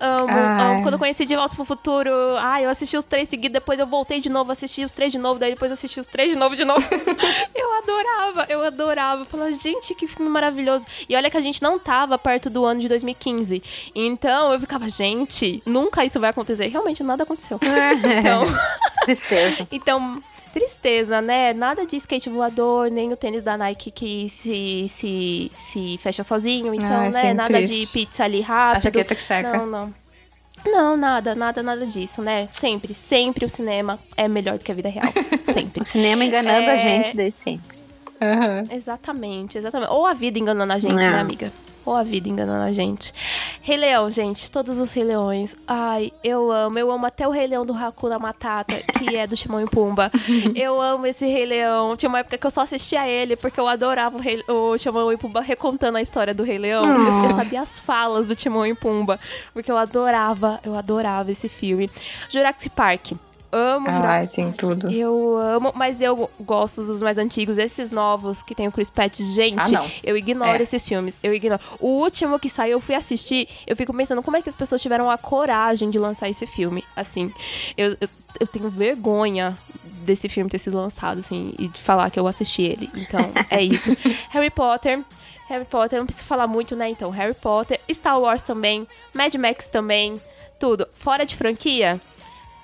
Amo, amo. Quando eu conheci De Volta pro Futuro, ai, eu assisti os três seguidos, depois eu voltei de novo, assisti os três de novo, daí depois assisti os três de novo, de novo. eu adorava, eu adorava. Eu falava, gente, que filme maravilhoso. E olha que a gente não tava perto do ano de 2015. Então eu ficava, gente, nunca isso vai acontecer. Realmente nada aconteceu. Então, Tristeza. então, tristeza, né? Nada de skate voador, nem o tênis da Nike que se, se, se fecha sozinho. Então, Ai, né? sim, Nada triste. de pizza ali A rápido. jaqueta que seca. Não, não. Não, nada, nada, nada disso, né? Sempre, sempre o cinema é melhor do que a vida real. Sempre. O cinema enganando É. a gente desde sempre. Aham. Exatamente, exatamente. Ou a vida enganando a gente, É. né, amiga? Ou a vida enganando a gente. Rei Leão, gente, todos os Rei Leões. Ai, eu amo. Eu amo até o Rei Leão do Hakuna Matata, que é do Timão e Pumba. eu amo esse Rei Leão. Tinha uma época que eu só assistia ele, porque eu adorava o, Rei, o Timão e Pumba recontando a história do Rei Leão. Eu, eu sabia as falas do Timão e Pumba, porque eu adorava, eu adorava esse filme. Jurassic Park. Amo Ah, sim, tudo. Eu amo, mas eu gosto dos mais antigos. Esses novos que tem o Chris Pratt, gente, ah, eu ignoro é. esses filmes. Eu ignoro. O último que saiu, eu fui assistir, eu fico pensando como é que as pessoas tiveram a coragem de lançar esse filme. Assim, eu, eu, eu tenho vergonha desse filme ter sido lançado, assim, e de falar que eu assisti ele. Então, é isso. Harry Potter. Harry Potter, não preciso falar muito, né? Então, Harry Potter, Star Wars também, Mad Max também, tudo. Fora de franquia,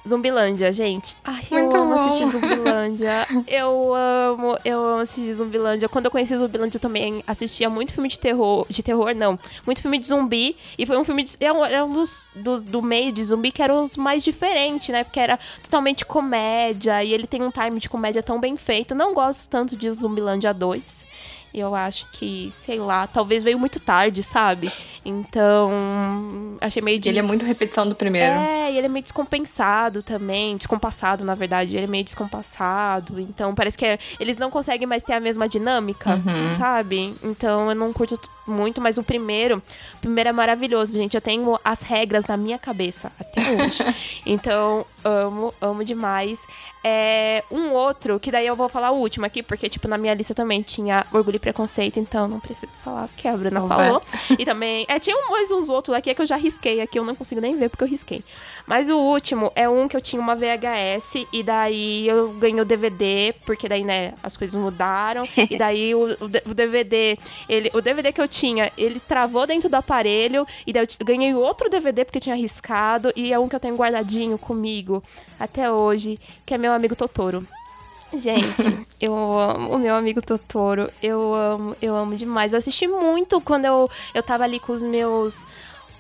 Zumbilândia, gente. Ai, Muito eu amo bom. assistir Zumbilândia. eu amo, eu amo assistir Zumbilândia. Quando eu conheci Zumbilândia, eu também assistia muito filme de terror. De terror, não. Muito filme de zumbi. E foi um filme de. Era um dos, dos do meio de zumbi que era os mais diferentes, né? Porque era totalmente comédia. E ele tem um time de comédia tão bem feito. Não gosto tanto de Zumbilândia 2. Eu acho que, sei lá, talvez veio muito tarde, sabe? Então, achei meio de... Ele é muito repetição do primeiro. É, e ele é meio descompensado também. Descompassado, na verdade. Ele é meio descompassado. Então, parece que é... eles não conseguem mais ter a mesma dinâmica, uhum. sabe? Então, eu não curto muito, mas o primeiro, o primeiro é maravilhoso, gente. Eu tenho as regras na minha cabeça até hoje. então, amo, amo demais. É um outro, que daí eu vou falar o último aqui, porque, tipo, na minha lista também tinha Orgulho e Preconceito, então não preciso falar, porque a Bruna falou. E também, é, tinha mais uns outros aqui que eu já risquei aqui, eu não consigo nem ver porque eu risquei. Mas o último é um que eu tinha uma VHS, e daí eu ganhei o DVD, porque daí, né, as coisas mudaram, e daí o, o DVD, ele, o DVD que eu tinha, ele travou dentro do aparelho, e daí eu ganhei outro DVD porque tinha arriscado, e é um que eu tenho guardadinho comigo até hoje, que é meu amigo Totoro. Gente, eu amo o meu amigo Totoro. Eu amo, eu amo demais. Eu assisti muito quando eu, eu tava ali com os meus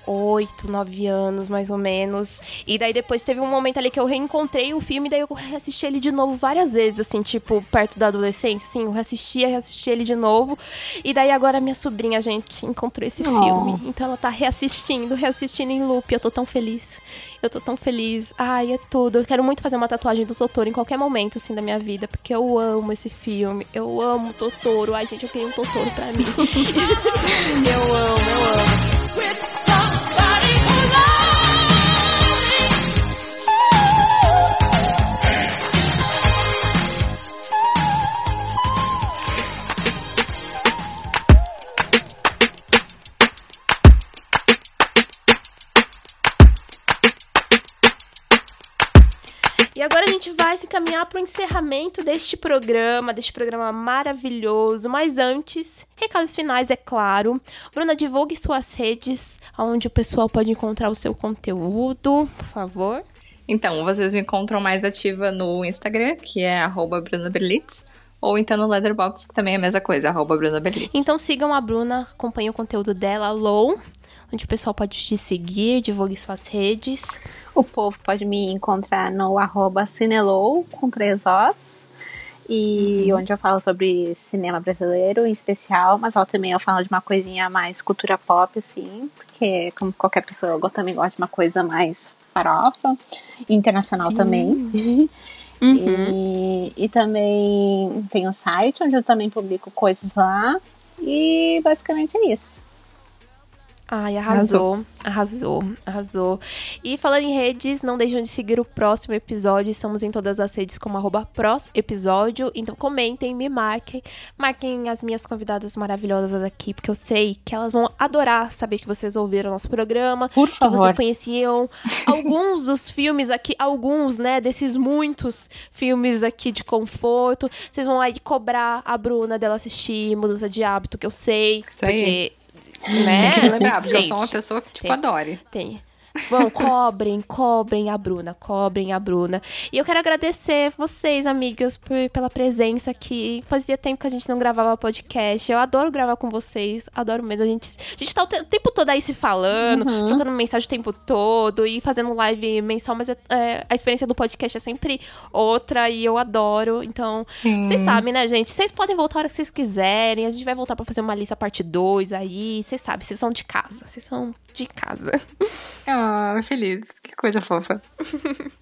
oito, nove anos, mais ou menos. E daí depois teve um momento ali que eu reencontrei o filme, e daí eu reassisti ele de novo várias vezes, assim, tipo, perto da adolescência, assim, eu reassistia, reassisti ele de novo. E daí agora minha sobrinha, a gente, encontrou esse oh. filme. Então ela tá reassistindo, reassistindo em loop. Eu tô tão feliz. Eu tô tão feliz. Ai, é tudo. Eu quero muito fazer uma tatuagem do Totoro em qualquer momento, assim, da minha vida, porque eu amo esse filme. Eu amo o Totoro. Ai, gente, eu queria um Totoro pra mim. eu amo, eu amo. E agora a gente vai se caminhar para o encerramento deste programa, deste programa maravilhoso. Mas antes, recados finais, é claro. Bruna, divulgue suas redes, onde o pessoal pode encontrar o seu conteúdo, por favor. Então, vocês me encontram mais ativa no Instagram, que é @bruna_berlitz, ou então no Letterboxd, que também é a mesma coisa, arroba Bruna Berlitz. Então sigam a Bruna, acompanhem o conteúdo dela, Low, onde o pessoal pode te seguir, divulgue suas redes. O povo pode me encontrar no arroba Cinelou, com três Os. E uhum. onde eu falo sobre cinema brasileiro em especial, mas ó, também eu falo de uma coisinha mais cultura pop, assim, porque como qualquer pessoa, eu também gosto de uma coisa mais farofa, internacional Sim. também. Uhum. E, e também tem o um site onde eu também publico coisas lá. E basicamente é isso. Ai, arrasou, arrasou, arrasou. E falando em redes, não deixem de seguir o próximo episódio. Estamos em todas as redes como arroba episódio. Então comentem, me marquem. Marquem as minhas convidadas maravilhosas aqui, porque eu sei que elas vão adorar saber que vocês ouviram o nosso programa. Por favor. Que vocês conheciam alguns dos filmes aqui, alguns, né, desses muitos filmes aqui de conforto. Vocês vão aí cobrar a Bruna dela assistir Mudança de Hábito, que eu sei. Isso porque... aí né? Tem que me lembrar, porque eu sou uma pessoa que, tipo, tem, adore. Tem. Bom, cobrem, cobrem a Bruna, cobrem a Bruna. E eu quero agradecer vocês, amigas, por, pela presença aqui. Fazia tempo que a gente não gravava podcast. Eu adoro gravar com vocês, adoro mesmo. A gente, a gente tá o, te, o tempo todo aí se falando, uhum. trocando mensagem o tempo todo e fazendo live mensal, mas é, é, a experiência do podcast é sempre outra e eu adoro. Então, vocês sabem, né, gente? Vocês podem voltar a hora que vocês quiserem. A gente vai voltar para fazer uma lista parte 2 aí. Vocês sabem, vocês são de casa. Vocês são de casa. Ah, feliz. Que coisa fofa.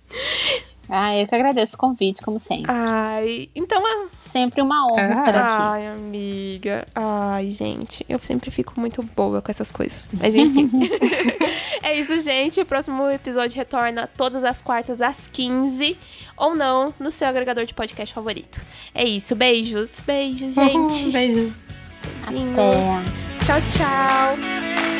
Ah, eu que agradeço o convite, como sempre. Ai, então é. Sempre uma honra ah. estar aqui. Ai, amiga. Ai, gente. Eu sempre fico muito boa com essas coisas. Mas enfim. é isso, gente. O próximo episódio retorna todas as quartas às 15 ou não no seu agregador de podcast favorito. É isso. Beijos. Beijos, gente. Beijos. Até. Tchau, tchau.